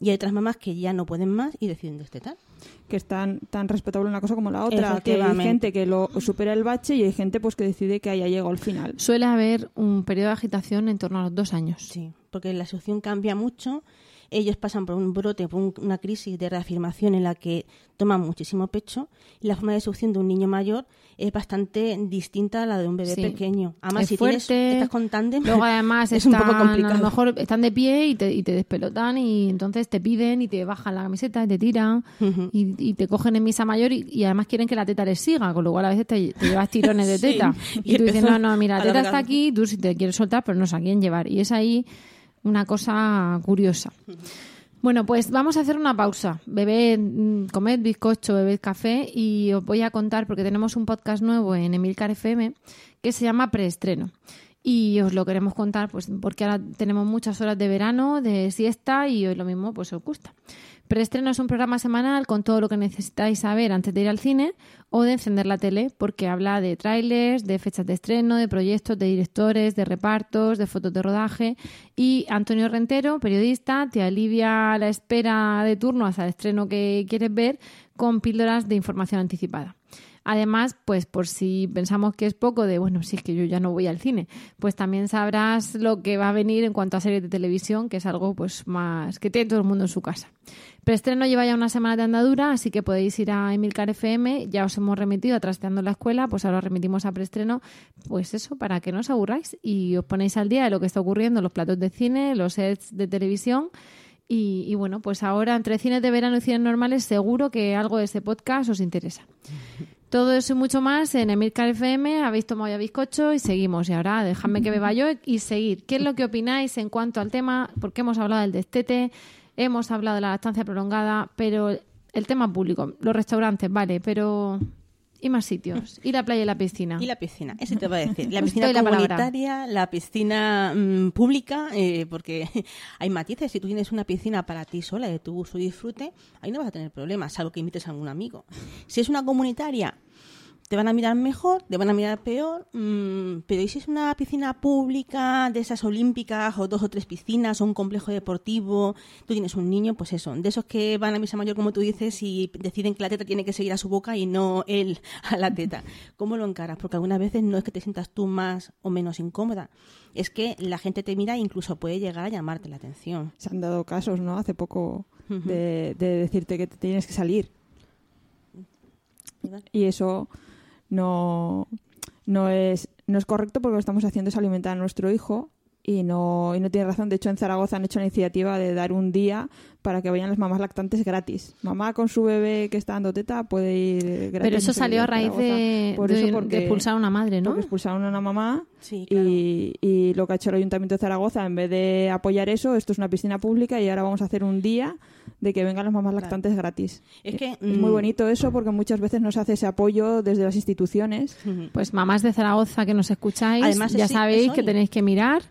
Y hay otras mamás que ya no pueden más y deciden destetar. que es tan, tan respetable una cosa como la otra, que hay gente que lo supera el bache y hay gente pues que decide que haya llegado al final. Suele haber un periodo de agitación en torno a los dos años. Sí, porque la situación cambia mucho. Ellos pasan por un brote, por un- una crisis de reafirmación en la que toman muchísimo pecho y la forma de succión de un niño mayor es bastante distinta a la de un bebé Sí. pequeño. Además, es si fuerte. tienes, estás con tándem, Luego además es un poco están, complicado. A lo mejor están de pie y te, y te despelotan y entonces te piden y te bajan la camiseta y te tiran y, y te cogen en misa mayor y, y además quieren que la teta les siga, con lo cual a veces te, te llevas tirones de teta. Y Y, tú dices, no, no, mira, la teta está aquí, tú si te quieres soltar, pero no sé a quién llevar. Y es ahí una cosa curiosa. Bueno, pues vamos a hacer una pausa. Bebed, mm, comed bizcocho, bebed café y os voy a contar porque tenemos un podcast nuevo en Emilcar FM que se llama Preestreno. Y os lo queremos contar pues porque ahora tenemos muchas horas de verano, de siesta y hoy lo mismo pues os gusta. Preestreno es un programa semanal con todo lo que necesitáis saber antes de ir al cine o de encender la tele, porque habla de trailers, de fechas de estreno, de proyectos, de directores, de repartos, de fotos de rodaje. Y Antonio Rentero, periodista, te alivia la espera de turno hasta el estreno que quieres ver con píldoras de información anticipada. Además, pues por si pensamos que es poco de, bueno, si es que yo ya no voy al cine, pues también sabrás lo que va a venir en cuanto a series de televisión, que es algo pues más que tiene todo el mundo en su casa. Preestreno lleva ya una semana de andadura, así que podéis ir a Emilcar FM, ya os hemos remitido a Trasteando la Escuela, pues ahora os remitimos a Preestreno, pues eso, para que no os aburráis y os ponéis al día de lo que está ocurriendo en los platos de cine, los sets de televisión y, y bueno, pues ahora entre cines de verano y cines normales seguro que algo de ese podcast os interesa. Todo eso y mucho más en Emilcar FM, habéis tomado ya bizcocho y seguimos. Y ahora dejadme que beba yo y seguir. ¿Qué es lo que opináis en cuanto al tema? Porque hemos hablado del destete, hemos hablado de la lactancia prolongada, pero el tema público, los restaurantes, vale, pero y más sitios, y la playa y la piscina. Y la piscina, eso te va a decir. La Os piscina comunitaria, la piscina mm, pública, eh, porque hay matices. Si tú tienes una piscina para ti sola, de tu uso y disfrute, ahí no vas a tener problemas, salvo que invites a algún amigo. Si es una comunitaria, te van a mirar mejor, te van a mirar peor, mm, pero ¿y si es una piscina pública, de esas olímpicas, o dos o tres piscinas, o un complejo deportivo, tú tienes un niño, pues eso, de esos que van a misa mayor, como tú dices, y deciden que la teta tiene que seguir a su boca y no él a la teta. ¿Cómo lo encaras? Porque algunas veces no es que te sientas tú más o menos incómoda, es que la gente te mira e incluso puede llegar a llamarte la atención. Se han dado casos, ¿no? Hace poco de, de decirte que te tienes que salir. Y eso no, no, es, no es correcto porque lo que estamos haciendo es alimentar a nuestro hijo y no, y no tiene razón. De hecho, en Zaragoza han hecho la iniciativa de dar un día para que vayan las mamás lactantes gratis. Mamá con su bebé que está dando teta puede ir gratis. pero eso salió a raíz de, Por de- eso, de porque- expulsar a una madre, ¿no? Porque expulsaron a una mamá Sí, claro. y, y lo que ha hecho el Ayuntamiento de Zaragoza, en vez de apoyar eso, esto es una piscina pública y ahora vamos a hacer un día de que vengan las mamás lactantes gratis. Es que, es muy mm, bonito eso porque muchas veces no se hace ese apoyo desde las instituciones. Pues mamás de Zaragoza que nos escucháis, Además, ya es- sabéis es que tenéis que mirar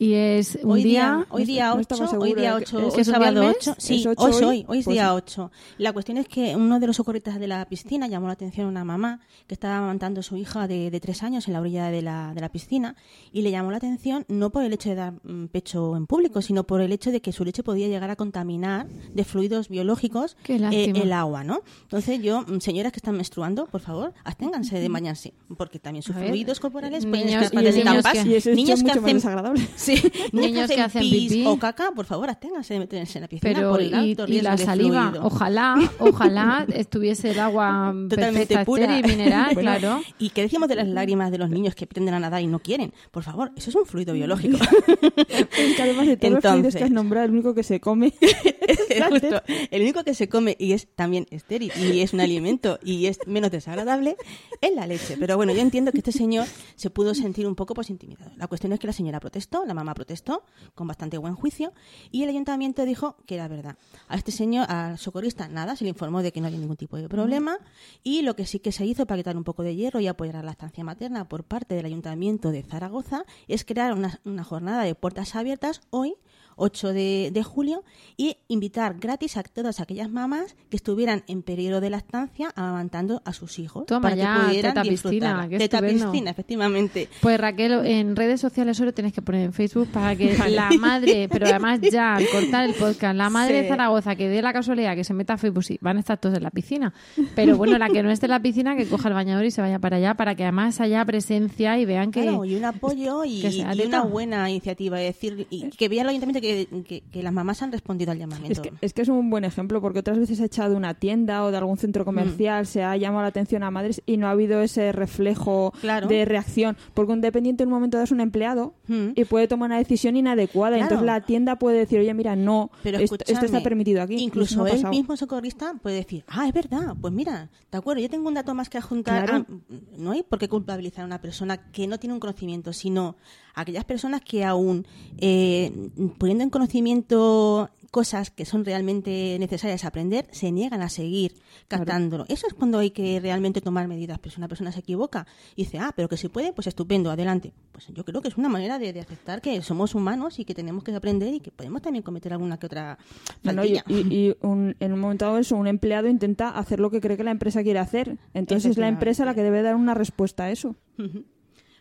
y es un hoy día, día, hoy día no 8, estaba hoy día de que- 8, ¿es hoy sábado al mes? 8, sí, ¿Es ocho hoy, hoy? hoy, hoy es Pues día sí. 8. La cuestión es que uno de los socorristas de la piscina llamó la atención a una mamá que estaba amamantando a su hija de, de tres años en la orilla de la, de la piscina y le llamó la atención no por el hecho de dar mm, pecho en público, sino por el hecho de que su leche podía llegar a contaminar de fluidos biológicos eh, el agua, ¿no? Entonces yo, mm, señoras que están menstruando, por favor, absténganse de bañarse, porque también sus A ver, fluidos corporales pueden niños- estar y de niños que- niños que hacen. Sí, niños, que que hacen pis pipí. o caca, por favor, absténganse de meterse en la piscina pero por el alto y la saliva, fluido. ojalá, ojalá estuviese el agua Totalmente perfecta, pura. y mineral, Bueno, claro. ¿Y qué decimos de las lágrimas de los niños que pretenden a nadar y no quieren? Por favor, eso es un fluido biológico. Es que además de todos los fluidos que has Entonces- nombrado, el único que se come Es justo el único que se come y es también estéril y es un alimento y es menos desagradable es la leche. Pero bueno, yo entiendo que este señor se pudo sentir un poco pues intimidado. La cuestión es que la señora protestó, la mamá protestó con bastante buen juicio y el ayuntamiento dijo que era verdad. A este señor, al socorrista, nada, se le informó de que no había ningún tipo de problema y lo que sí que se hizo para quitar un poco de hierro y apoyar a la estancia materna por parte del ayuntamiento de Zaragoza es crear una, una jornada de puertas abiertas hoy 8 de, de julio y invitar gratis a todas aquellas mamás que estuvieran en periodo de lactancia amamantando a sus hijos Toma para ya, que pudieran teta disfrutarla. piscina, piscina, efectivamente. Pues Raquel, en redes sociales solo tienes que poner en Facebook para que la madre, pero además ya al cortar el podcast, la madre Sí. de Zaragoza que dé la casualidad que se meta a Facebook, sí, van a estar todos en la piscina. Pero bueno, la que no esté en la piscina, que coja el bañador y se vaya para allá para que además haya presencia y vean que... Claro, y un apoyo y, y una buena iniciativa. Es decir, y que vea el ayuntamiento que, que- que las mamás han respondido al llamamiento. Es que, es que es un buen ejemplo porque otras veces se ha echado de una tienda o de algún centro comercial, se ha llamado la atención a madres y no ha habido ese reflejo Claro. de reacción. Porque un dependiente en un momento dado es un empleado Mm. y puede tomar una decisión inadecuada. Y Claro. entonces la tienda puede decir, oye, mira, no, Pero esto, esto está permitido aquí. Incluso pasado. mismo socorrista puede decir, ah, es verdad, pues mira, de acuerdo, yo tengo un dato más que adjuntar. Claro. Ah, no hay por qué culpabilizar a una persona que no tiene un conocimiento, sino aquellas personas que aún eh, poniendo en conocimiento cosas que son realmente necesarias aprender, se niegan a seguir captándolo. Eso es cuando hay que realmente tomar medidas. Pero si una persona se equivoca y dice, ah, pero que se puede, pues estupendo, adelante. Pues yo creo que es una manera de, de aceptar que somos humanos y que tenemos que aprender y que podemos también cometer alguna que otra No, no, y y- y un- en un momento dado eso, un empleado intenta hacer lo que cree que la empresa quiere hacer. Entonces es la empresa la que debe dar una respuesta a eso. Ujú.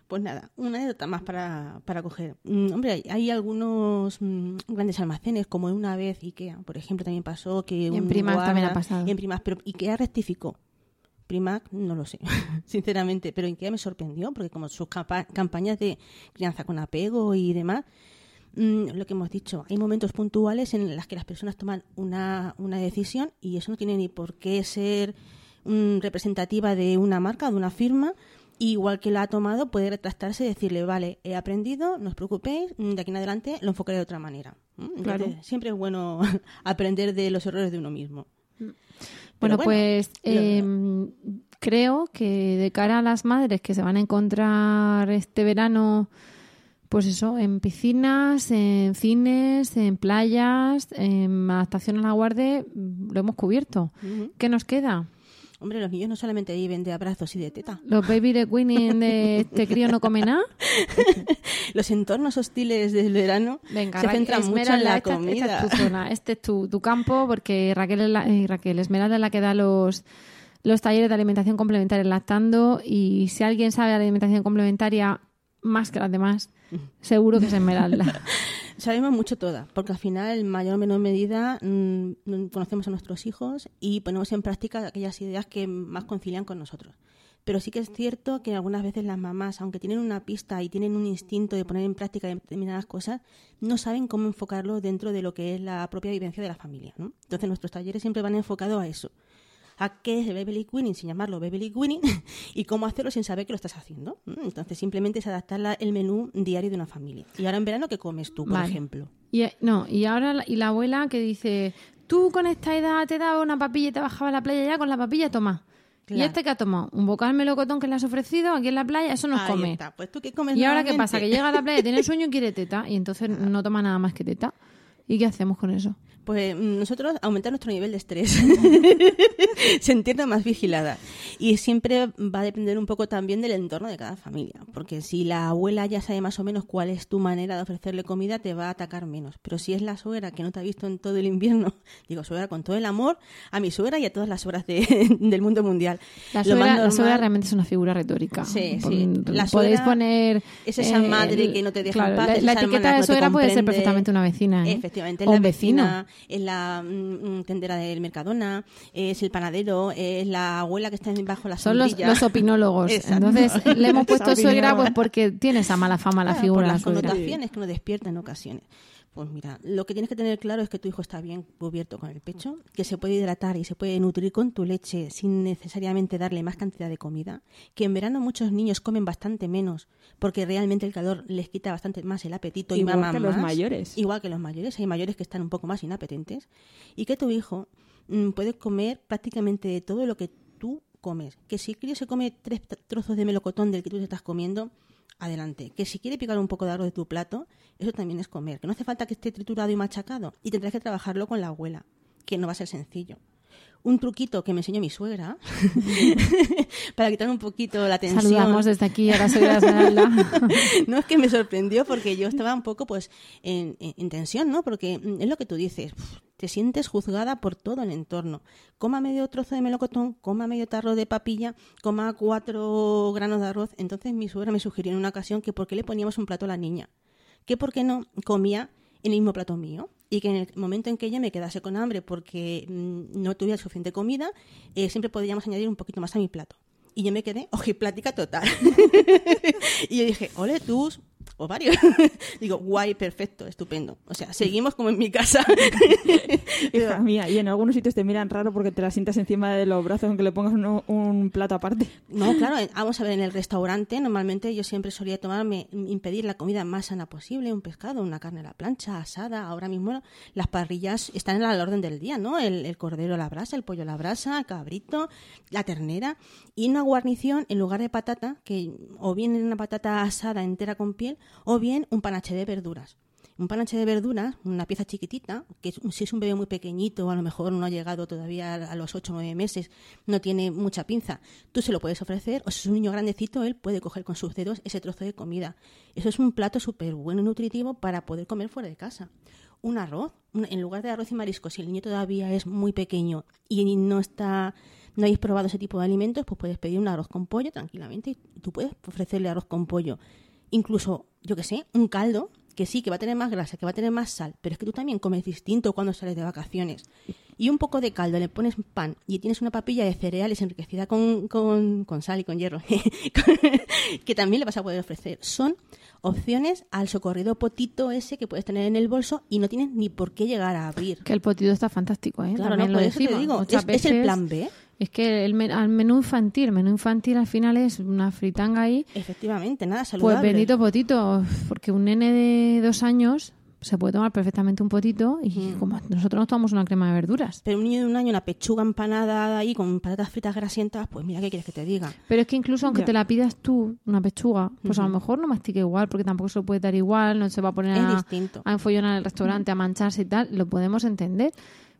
Pues nada, una anécdota más para, para coger. Mm, hombre, hay, hay algunos mm, grandes almacenes, como una vez Ikea, por ejemplo, también pasó que en un Primark también ha pasado. y en Primark, pero Ikea rectificó. Primark no lo sé, sinceramente, pero Ikea me sorprendió porque como sus campañas de crianza con apego y demás, mm, lo que hemos dicho, hay momentos puntuales en los que las personas toman una, una decisión y eso no tiene ni por qué ser mm, representativa de una marca, de una firma. Igual que la ha tomado, puede retractarse y decirle, vale, he aprendido, no os preocupéis, mm, de aquí en adelante lo enfocaré de otra manera. ¿Mm? Entonces, Claro. siempre es bueno aprender de los errores de uno mismo. Pero Bueno, pues lo- eh, creo que de cara a las madres que se van a encontrar este verano, pues eso, en piscinas, en cines, en playas, en adaptación a la guardia, mm, lo hemos cubierto. ¿Qué nos queda? Hombre, los niños no solamente viven de abrazos y de teta. ¿Los baby de Winnie de este crío no come nada? Los entornos hostiles del verano Venga, se Ra- centran mucho en la esta- esta comida. es tu zona, este es tu, tu campo, porque Raquel, es la, eh, Raquel Esmeralda es la que da los, los talleres de alimentación complementaria en lactando y si alguien sabe de alimentación complementaria más que las demás, seguro que es Esmeralda. Sabemos mucho todas, porque al final, en mayor o menor medida, mm, mm, conocemos a nuestros hijos y ponemos en práctica aquellas ideas que más concilian con nosotros. Pero sí que es cierto que algunas veces las mamás, aunque tienen una pista y tienen un instinto de poner en práctica determinadas cosas, no saben cómo enfocarlo dentro de lo que es la propia vivencia de la familia. ¿no? Entonces nuestros talleres siempre van enfocados a eso. A qué es el baby winning sin llamarlo baby winning y cómo hacerlo sin saber que lo estás haciendo. ¿no? Entonces simplemente es adaptar el menú diario de una familia. Y ahora en verano, ¿qué comes tú, por Vale. ejemplo? Y, eh, no, y ahora la, y la abuela que dice, tú con esta edad te daba una papilla y te bajaba a la playa ya con la papilla, toma. ¿Y Claro. este que ha tomado? ¿Un bocal melocotón que le has ofrecido aquí en la playa? Eso no Ahí come. está. Pues tú qué comes ¿Y ahora qué pasa? Que llega a la playa, tiene sueño y quiere teta y entonces no toma nada más que teta. ¿Y qué hacemos con eso? Pues mm, nosotros aumentar nuestro nivel de estrés, sentirnos más vigilada. Y siempre va a depender un poco también del entorno de cada familia, porque si la abuela ya sabe más o menos cuál es tu manera de ofrecerle comida, te va a atacar menos. Pero si es la suegra que no te ha visto en todo el invierno, digo suegra con todo el amor, a mi suegra y a todas las suegras de- del mundo mundial. La suegra, la suegra realmente es una figura retórica. Sí, sí. La Podéis poner... es esa eh, madre el- que no te deja claro, en paz, La, la etiqueta de no suegra puede ser perfectamente una vecina. ¿eh? Efectivamente, o la vecina, es la mm, mm, tendera del Mercadona, es el panadero, es la abuela que está bajo la Son los, opinólogos. Exacto. Entonces le hemos puesto suegra pues porque tiene esa mala fama la Claro, figura. por la las suegra. connotaciones que nos despierta en ocasiones. Pues mira, lo que tienes que tener claro es que tu hijo está bien cubierto con el pecho, que se puede hidratar y se puede nutrir con tu leche sin necesariamente darle más cantidad de comida, que en verano muchos niños comen bastante menos porque realmente el calor les quita bastante más el apetito y Igual maman que los más. mayores. Igual que los mayores, hay mayores que están un poco más inapetentes y que tu hijo mm, puede comer prácticamente todo lo que tú comes. Que si el crío se come tres trozos de melocotón del que tú te estás comiendo, adelante. Que si quiere picar un poco de arroz de tu plato, eso también es comer. Que no hace falta que esté triturado y machacado y tendrás que trabajarlo con la abuela, que no va a ser sencillo. Un truquito que me enseñó mi suegra para quitar un poquito la tensión. Saludamos desde aquí a la suegra Esmeralda. no es que me sorprendió porque yo estaba un poco pues en, en- en tensión, ¿no? Porque mm, es lo que tú dices, uf, te sientes juzgada por todo el entorno. Coma medio trozo de melocotón, coma medio tarro de papilla, coma cuatro granos de arroz. Entonces mi suegra me sugirió en una ocasión que por qué le poníamos un plato a la niña, que por qué no comía en el mismo plato mío y que en el momento en que ella me quedase con hambre porque mm, no tuviera suficiente comida, eh, siempre podríamos añadir un poquito más a mi plato. Y yo me quedé ojiplática total. y yo dije, ole, tus ovarios. Digo, guay, perfecto, estupendo. O sea, seguimos como en mi casa. Hija mía, y en algunos sitios te miran raro porque te la sientas encima de los brazos aunque le pongas uno- un plato aparte. No, claro, vamos a ver, en el restaurante normalmente yo siempre solía tomarme, impedir la comida más sana posible, un pescado, una carne a la plancha, asada, ahora mismo las parrillas están al orden del día, ¿no? El, el cordero a la brasa, el pollo a la brasa, el cabrito, la ternera y una guarnición en lugar de patata, que o bien una patata asada entera con piel o bien un panache de verduras. Un panache de verduras, una pieza chiquitita, que si es un bebé muy pequeñito, a lo mejor no ha llegado todavía a los 8 o 9 meses, no tiene mucha pinza, tú se lo puedes ofrecer, o si es un niño grandecito, él puede coger con sus dedos ese trozo de comida. Eso es un plato súper bueno y nutritivo para poder comer fuera de casa. Un arroz, en lugar de arroz y marisco, si el niño todavía es muy pequeño y no está no habéis probado ese tipo de alimentos, pues puedes pedir un arroz con pollo tranquilamente y tú puedes ofrecerle arroz con pollo. Incluso, yo qué sé, un caldo que sí, que va a tener más grasa, que va a tener más sal, pero es que tú también comes distinto cuando sales de vacaciones. Y un poco de caldo, le pones pan y tienes una papilla de cereales enriquecida con, con, con sal y con hierro, que también le vas a poder ofrecer. Son opciones al socorrido potito ese que puedes tener en el bolso y no tienes ni por qué llegar a abrir. Que el potido está fantástico, ¿eh? Claro, no, lo eso te digo, es- es el plan B. Es que el, men- al menú infantil, menú infantil al final es una fritanga ahí. Efectivamente, nada saludable. Pues bendito potito, porque un nene de dos años se puede tomar perfectamente un potito y Mm. como nosotros nos tomamos una crema de verduras. Pero un niño de un año, una pechuga empanada ahí con patatas fritas grasientas, pues mira, ¿qué quieres que te diga? Pero es que incluso aunque te la pidas tú, una pechuga, pues a lo mejor no mastique igual, porque tampoco se lo puede dar igual, no se va a poner Es a, distinto. a enfollonar el restaurante, a mancharse y tal, lo podemos entender.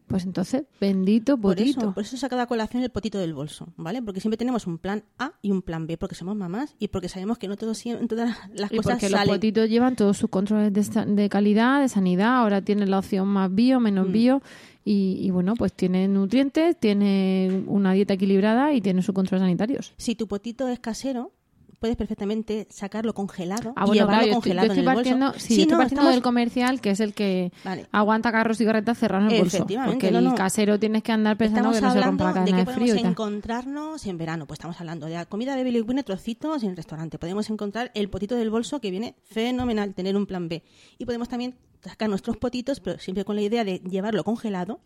Pues entonces, bendito Por potito. eso, por eso saca a colación el potito del bolso, ¿vale? Porque siempre tenemos un plan A y un plan B, porque somos mamás y porque sabemos que no todo, siem- todas las Y cosas porque los salen. potitos llevan todos sus controles de, calidad, de sanidad. Ahora tienen la opción más bio, Mm. menos bio. Y, y bueno, pues tiene nutrientes, tiene una dieta equilibrada y tiene sus controles sanitarios. Si tu potito es casero, puedes perfectamente sacarlo congelado Ah, y llevarlo claro, yo estoy, congelado yo estoy en el bolso. sí, yo estoy no, partiendo estamos- del comercial, que es el que Vale. aguanta carros y carretas cerrados en el bolso. Porque no, el no. casero tienes que andar pensando Estamos que no se hablando rompa la de que de, frío podemos encontrarnos en verano. Pues estamos hablando de la comida de bilingüe trocitos en el restaurante. Podemos encontrar el potito del bolso que viene fenomenal, tener un plan B. Y podemos también sacar nuestros potitos, pero siempre con la idea de llevarlo congelado,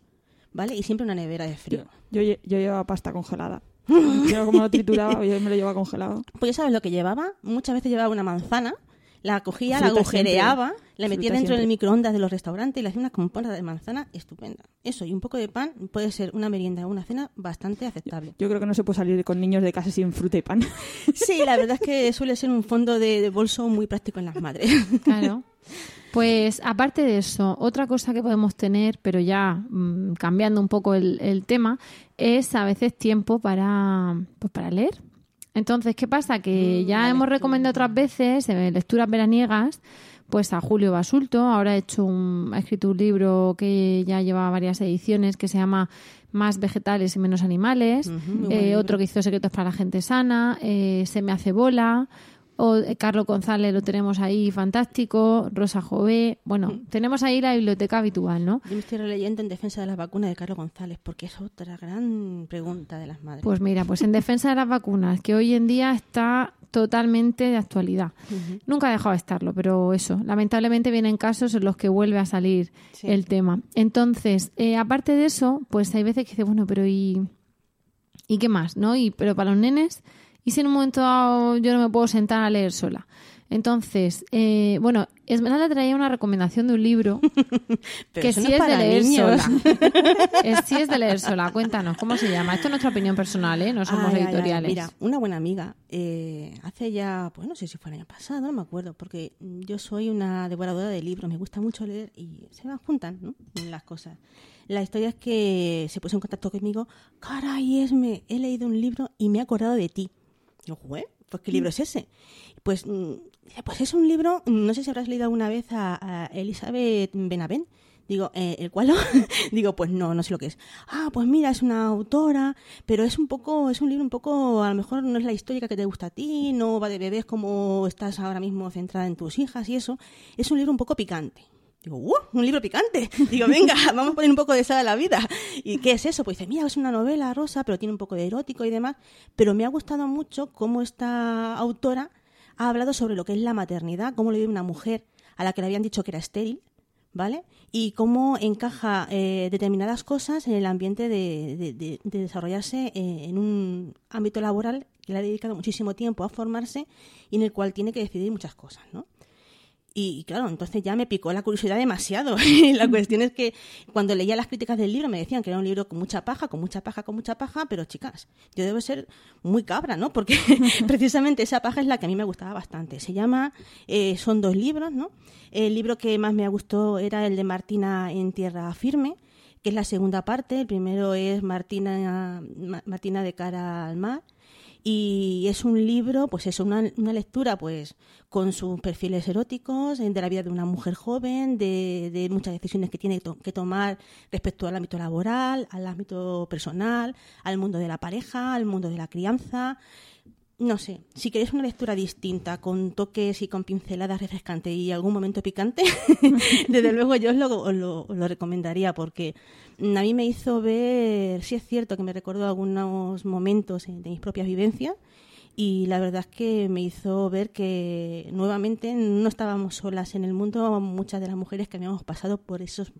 ¿vale? Y siempre una nevera de frío. Yo, lle- yo llevaba pasta congelada. Yo como lo trituraba, yo me lo llevaba congelado. Pues ya sabes lo que llevaba. Muchas veces llevaba una manzana, la cogía, la agujereaba, siempre. la metía Fruta dentro del microondas de los restaurantes y le hacía una composta de manzana estupenda. Eso y un poco de pan puede ser una merienda o una cena bastante aceptable. Yo creo que no se puede salir con niños de casa sin fruta y pan. Sí, la verdad es que suele ser un fondo de, de bolso muy práctico en las madres. Claro. Pues aparte de eso, otra cosa que podemos tener, pero ya mm, cambiando un poco el, el tema, es a veces tiempo para, pues para leer. Entonces, ¿qué pasa? Que ya hemos recomendado otras veces eh, lecturas veraniegas, pues a Julio Basulto, ahora ha hecho un, ha escrito un libro que ya lleva varias ediciones que se llama Más vegetales y menos animales, Eh, otro que hizo Secretos para la gente sana, eh, Se me hace bola, o eh, Carlos González lo tenemos ahí, fantástico, Rosa Jové, bueno, Mm. tenemos ahí la biblioteca habitual, ¿no? Yo me estoy releyendo en defensa de las vacunas de Carlos González, porque es otra gran pregunta de las madres. Pues mira, pues en defensa de las vacunas, que hoy en día está totalmente de actualidad. Nunca ha dejado de estarlo, pero eso, lamentablemente vienen casos en los que vuelve a salir Sí. el tema. Entonces, eh, aparte de eso, pues hay veces que dice, bueno, pero ¿y, ¿y qué más? ¿no? Y, pero para los nenes, ¿y si en un momento dado yo no me puedo sentar a leer sola? Entonces, eh, bueno, Esmeralda traía una recomendación de un libro que sí no es de leer niños. sola. Es- sí es de leer sola. Cuéntanos, ¿cómo se llama? Esto es nuestra opinión personal, ¿eh? No somos Ay, ay, ay. editoriales. Mira, una buena amiga, eh, hace ya, pues no sé si fue el año pasado, no me acuerdo, porque yo soy una devoradora de libros, me gusta mucho leer y se me juntan ¿no? las cosas. La historia es que se puso en contacto conmigo, caray, Esme, he leído un libro y me he acordado de ti. Yo, "Jue, pues ¿qué libro es ese? Pues, mm, pues es un libro, no sé si habrás leído alguna vez a, a Elizabeth Benavent. Digo, "Eh, ¿el cual? Digo, pues no, no sé lo que es. Ah, pues mira, es una autora, pero es un poco, es un libro un poco, a lo mejor no es la historia que te gusta a ti, no va de bebés como estás ahora mismo centrada en tus hijas y eso. Es un libro un poco picante. Digo, ¡uh! Un libro picante. Digo, venga, vamos a poner un poco de sal a la vida. ¿Y qué es eso? Pues dice, mira, es una novela rosa, pero tiene un poco de erótico y demás. Pero me ha gustado mucho cómo esta autora ha hablado sobre lo que es la maternidad, cómo lo vive una mujer a la que le habían dicho que era estéril, ¿vale? Y cómo encaja eh, determinadas cosas en el ambiente de, de- de- de desarrollarse eh, en un ámbito laboral que le ha dedicado muchísimo tiempo a formarse y en el cual tiene que decidir muchas cosas, ¿no? Y claro, entonces ya me picó la curiosidad demasiado. Y la cuestión es que cuando leía las críticas del libro me decían que era un libro con mucha paja, con mucha paja, con mucha paja, pero chicas, yo debo ser muy cabra, ¿no? Porque precisamente esa paja es la que a mí me gustaba bastante. Se llama, eh, son dos libros, ¿no? El libro que más me gustó era el de Martina en Tierra Firme, que es la segunda parte. El primero es Martina, Ma- Martina de cara al mar y es un libro, pues es una, una lectura pues con sus perfiles eróticos, de la vida de una mujer joven, de, de muchas decisiones que tiene que tomar respecto al ámbito laboral, al ámbito personal, al mundo de la pareja, al mundo de la crianza. No sé, si queréis una lectura distinta, con toques y con pinceladas refrescantes y algún momento picante, desde luego yo os lo, lo- recomendaría porque a mí me hizo ver, sí es cierto que me recordó algunos momentos de mis propias vivencias y la verdad es que me hizo ver que nuevamente no estábamos solas en el mundo, muchas de las mujeres que habíamos pasado por esos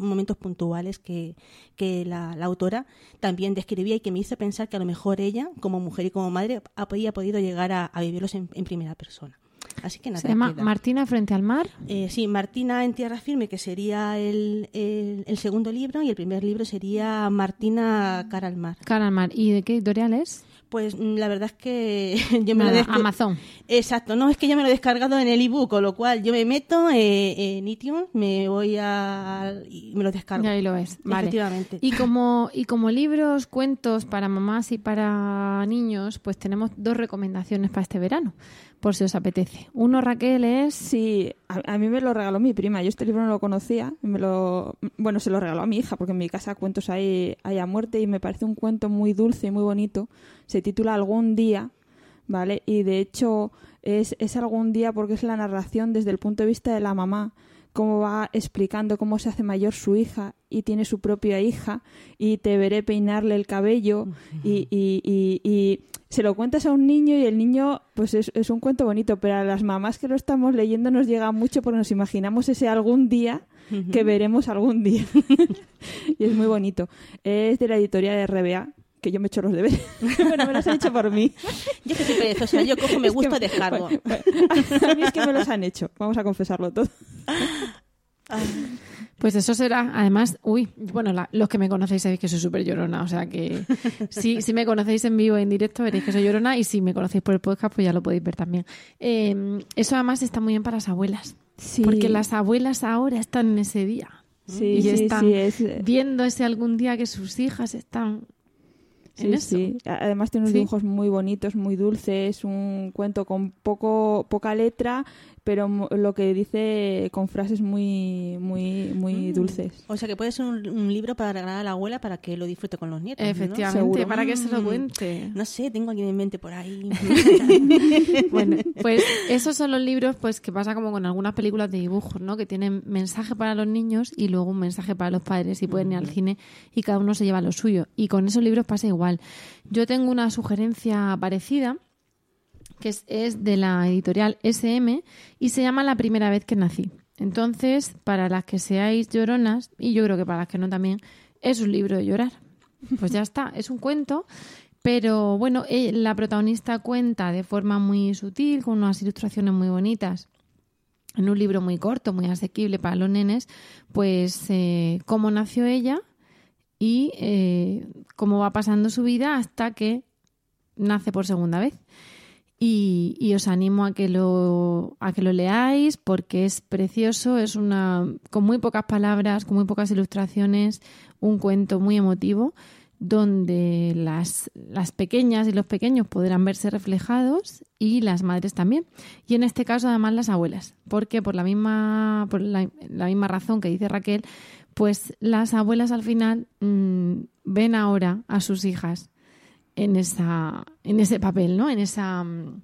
momentos puntuales que, que la, la autora también describía y que me hizo pensar que a lo mejor ella, como mujer y como madre, había podido llegar a, a vivirlos en, en primera persona. Así que nada, Se llama queda. Martina frente al mar. Eh, sí, Martina en Tierra Firme, que sería el, el- el segundo libro, y el primer libro sería Martina Cara al Mar. Cara al mar. ¿Y de qué editorial es? Pues mm, la verdad es que yo me lo Nada, descu- Amazon. Exacto, no es que yo me lo he descargado en el ebook, con lo cual yo me meto eh, en iTunes, me voy a y me lo descargo. Y ahí lo ves. Vale. Efectivamente. Y como, y como libros, cuentos para mamás y para niños, pues tenemos dos recomendaciones para este verano, por si os apetece. Uno, Raquel, es... Sí, a, mí me lo regaló mi prima. Yo este libro no lo conocía. Me lo, bueno, se lo regaló a mi hija porque en mi casa cuentos hay, hay a muerte y me parece un cuento muy dulce y muy bonito. Se titula Algún día, ¿vale? Y de hecho es, es algún día porque es la narración desde el punto de vista de la mamá cómo va explicando cómo se hace mayor su hija y tiene su propia hija y te veré peinarle el cabello y, y- y- y se lo cuentas a un niño y el niño pues es, es un cuento bonito, pero a las mamás que lo estamos leyendo nos llega mucho porque nos imaginamos ese algún día que veremos algún día. Y es muy bonito. Es de la editorial de RBA que yo me echo los deberes. bueno, me los han hecho por mí. Yo es que soy perezosa, yo cojo, me Es que- gusta, descargo. A mí es que me los han hecho, vamos a confesarlo todo. Pues eso será, además, uy, bueno, la- los que me conocéis sabéis que soy súper llorona, o sea que si, si me conocéis en vivo, en directo, veréis que soy llorona y si me conocéis por el podcast, pues ya lo podéis ver también. Eh, eso además está muy bien para las abuelas, Sí. porque las abuelas ahora están en ese día Sí, y sí, están sí, es- viendo ese algún día que sus hijas están en Sí, eso. sí. Además tiene unos Sí. dibujos muy bonitos, muy dulces, un cuento con poco poca letra, pero lo que dice con frases muy muy muy dulces. O sea que puede ser un, un libro para regalar a la abuela para que lo disfrute con los nietos. Efectivamente, para que se lo Mm. cuente. No sé, tengo alguien en mente por ahí. Bueno, pues esos son los libros pues que pasa como con algunas películas de dibujos, ¿no? Que tienen mensaje para los niños y luego un mensaje para los padres y pueden ir al cine y cada uno se lleva lo suyo. Y con esos libros pasa igual. Yo tengo una sugerencia parecida que es, de la editorial SM y se llama La primera vez que nací. Entonces, para las que seáis lloronas, y yo creo que para las que no también, es un libro de llorar. Pues ya está, es un cuento Pero bueno, eh, la protagonista cuenta de forma muy sutil, con unas ilustraciones muy bonitas, en un libro muy corto, muy asequible para los nenes, pues eh, cómo nació ella y eh, cómo va pasando su vida hasta que nace por segunda vez. Y, y os animo a que lo a que lo leáis porque es precioso, es una con muy pocas palabras, con muy pocas ilustraciones, un cuento muy emotivo donde las, las pequeñas y los pequeños podrán verse reflejados y las madres también. Y en este caso, además, las abuelas, porque por la misma, por la, la misma razón que dice Raquel, pues las abuelas al final mm, ven ahora a sus hijas en esa, en ese papel, ¿no? En esa mm,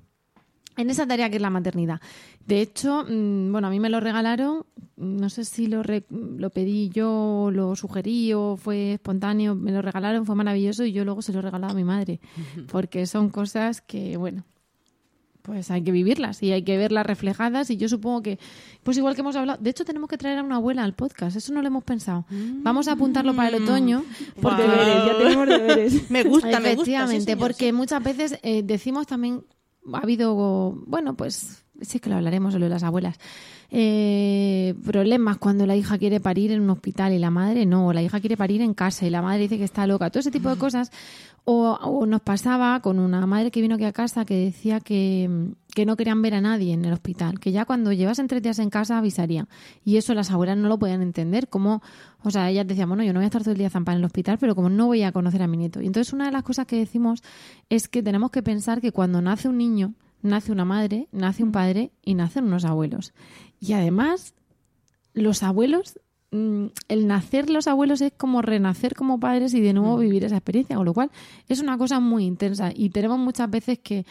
en esa tarea que es la maternidad. De hecho, mm, bueno, a mí me lo regalaron, no sé si lo, re- lo pedí yo, lo sugerí o fue espontáneo, me lo regalaron, fue maravilloso y yo luego se lo he regalado a mi madre, porque son cosas que, bueno, pues hay que vivirlas y hay que verlas reflejadas y yo supongo que, pues igual que hemos hablado, de hecho tenemos que traer a una abuela al podcast, eso no lo hemos pensado. Vamos a apuntarlo para el otoño. Por deberes, ya tenemos deberes. Me gusta, me gusta. Efectivamente, porque muchas veces eh, decimos también, ha habido, bueno, pues sí que lo hablaremos de lo de las abuelas, eh, problemas cuando la hija quiere parir en un hospital y la madre no, o la hija quiere parir en casa y la madre dice que está loca, todo ese tipo de cosas. O, o nos pasaba con una madre que vino aquí a casa que decía que, que no querían ver a nadie en el hospital, que ya cuando llevasen tres días en casa avisaría. Y eso las abuelas no lo podían entender, como, o sea, ellas decían, bueno, yo no voy a estar todo el día zampada en el hospital, pero como no voy a conocer a mi nieto. Y entonces una de las cosas que decimos es que tenemos que pensar que cuando nace un niño, nace una madre, nace un padre y nacen unos abuelos. Y además, los abuelos, mm, el nacer los abuelos es como renacer como padres y de nuevo vivir esa experiencia, con lo cual es una cosa muy intensa. Y tenemos muchas veces que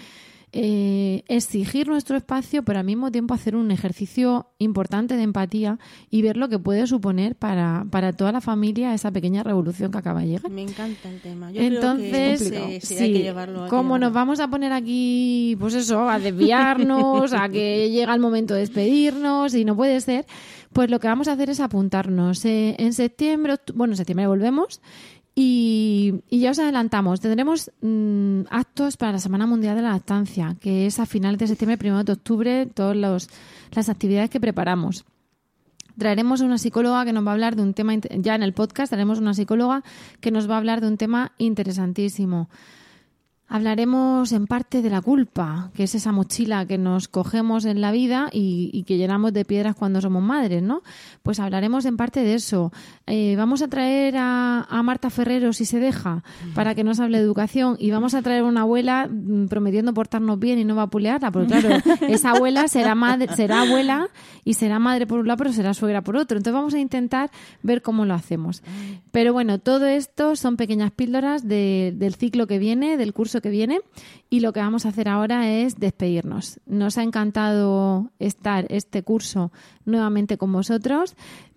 eh, exigir nuestro espacio, pero al mismo tiempo hacer un ejercicio importante de empatía y ver lo que puede suponer para, para toda la familia esa pequeña revolución que acaba de llegar. Me encanta el tema. Yo Entonces, creo que sí, sí, sí, hay que llevarlo. como nos vamos a poner aquí, pues eso, a desviarnos, a que llega el momento de despedirnos y no puede ser, pues lo que vamos a hacer es apuntarnos. Eh, en septiembre, bueno, en septiembre volvemos y, y ya os adelantamos, tendremos mm, actos para la Semana Mundial de la Lactancia, que es a finales de septiembre, primero de octubre, todas las actividades que preparamos. Traeremos una psicóloga que nos va a hablar de un tema, ya en el podcast traeremos una psicóloga que nos va a hablar de un tema interesantísimo. Hablaremos en parte de la culpa, que es esa mochila que nos cogemos en la vida y, y que llenamos de piedras cuando somos madres, ¿no? Pues hablaremos en parte de eso. Eh, vamos a traer a, a Marta Ferrero, si se deja, para que nos hable de educación y vamos a traer una abuela mm, prometiendo portarnos bien y no vapulearla, porque claro, esa abuela será madre, será abuela y será madre por un lado, pero será suegra por otro. Entonces vamos a intentar ver cómo lo hacemos. Pero bueno, todo esto son pequeñas píldoras de- del ciclo que viene, del curso que viene, y lo que vamos a hacer ahora es despedirnos. Nos ha encantado estar este curso nuevamente con vosotros.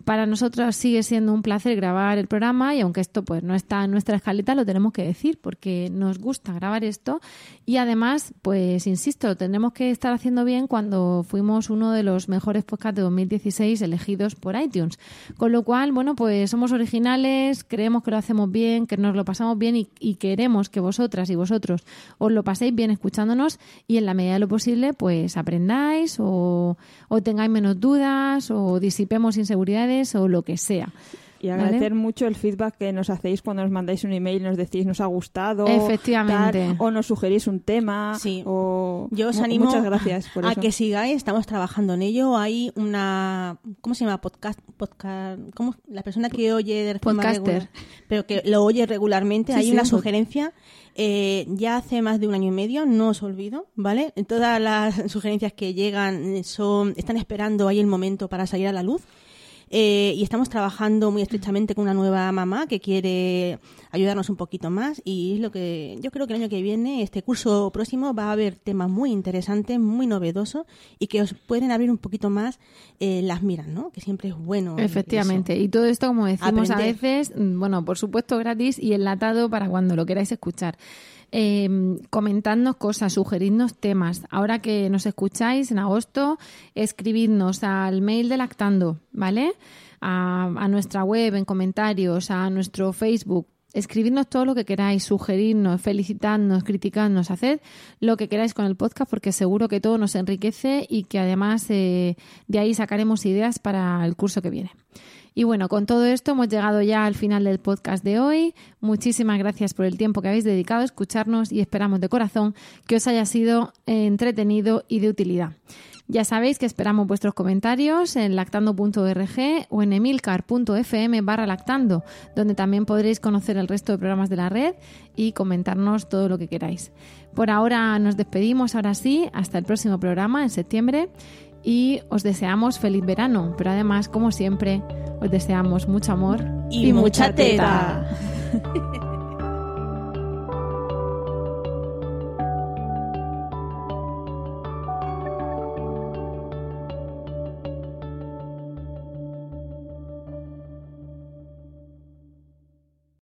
Para nosotros sigue siendo un placer grabar el programa y aunque esto pues no está en nuestra escaleta, lo tenemos que decir porque nos gusta grabar esto y además, pues insisto, lo tendremos que estar haciendo bien cuando fuimos uno de los mejores podcasts de 2016 elegidos por iTunes. Con lo cual, bueno, pues somos originales, creemos que lo hacemos bien, que nos lo pasamos bien y, queremos que vosotras y vosotros os lo paséis bien escuchándonos y en la medida de lo posible, pues aprendáis o tengáis menos dudas o disipemos inseguridades o lo que sea. Y ¿Vale? agradecer mucho el feedback que nos hacéis cuando nos mandáis un email y nos decís nos ha gustado. Efectivamente. tal, o nos sugerís un tema. Sí. O... Yo os animo Muchas gracias por a eso. que sigáis, estamos trabajando en ello. Hay una, ¿cómo se llama? Podcast, podcast, ¿cómo? La persona que oye de regular, pero que lo oye regularmente. Sí, Hay sí, una sugerencia. eh, ya hace más de un año y medio, no os olvido, ¿vale? Todas las sugerencias que llegan eh, son, están esperando ahí el momento para salir a la luz. Eh, y estamos trabajando muy estrechamente con una nueva mamá que quiere ayudarnos un poquito más y es lo que yo creo que el año que viene, este curso próximo, va a haber temas muy interesantes, muy novedosos y que os pueden abrir un poquito más eh, las miras, ¿no? Que siempre es bueno. Efectivamente. Y todo esto, como decimos a veces, mm, bueno, por supuesto gratis y enlatado para cuando lo queráis escuchar. Eh, comentadnos cosas, sugeridnos temas. Ahora que nos escucháis en agosto, escribidnos al mail de Lactando, ¿vale? A, nuestra web, en comentarios, a nuestro Facebook, escribidnos todo lo que queráis, sugerirnos, felicitarnos, criticarnos, haced lo que queráis con el podcast porque seguro que todo nos enriquece y que además eh, de ahí sacaremos ideas para el curso que viene. Y bueno, con todo esto hemos llegado ya al final del podcast de hoy. Muchísimas gracias por el tiempo que habéis dedicado a escucharnos y esperamos de corazón que os haya sido entretenido y de utilidad. Ya sabéis que esperamos vuestros comentarios en lactando.org o en emilcar.fm barra lactando, donde también podréis conocer el resto de programas de la red y comentarnos todo lo que queráis. Por ahora nos despedimos, ahora sí, hasta el próximo programa en septiembre y os deseamos feliz verano, pero además, como siempre, os deseamos mucho amor y, mucha teta.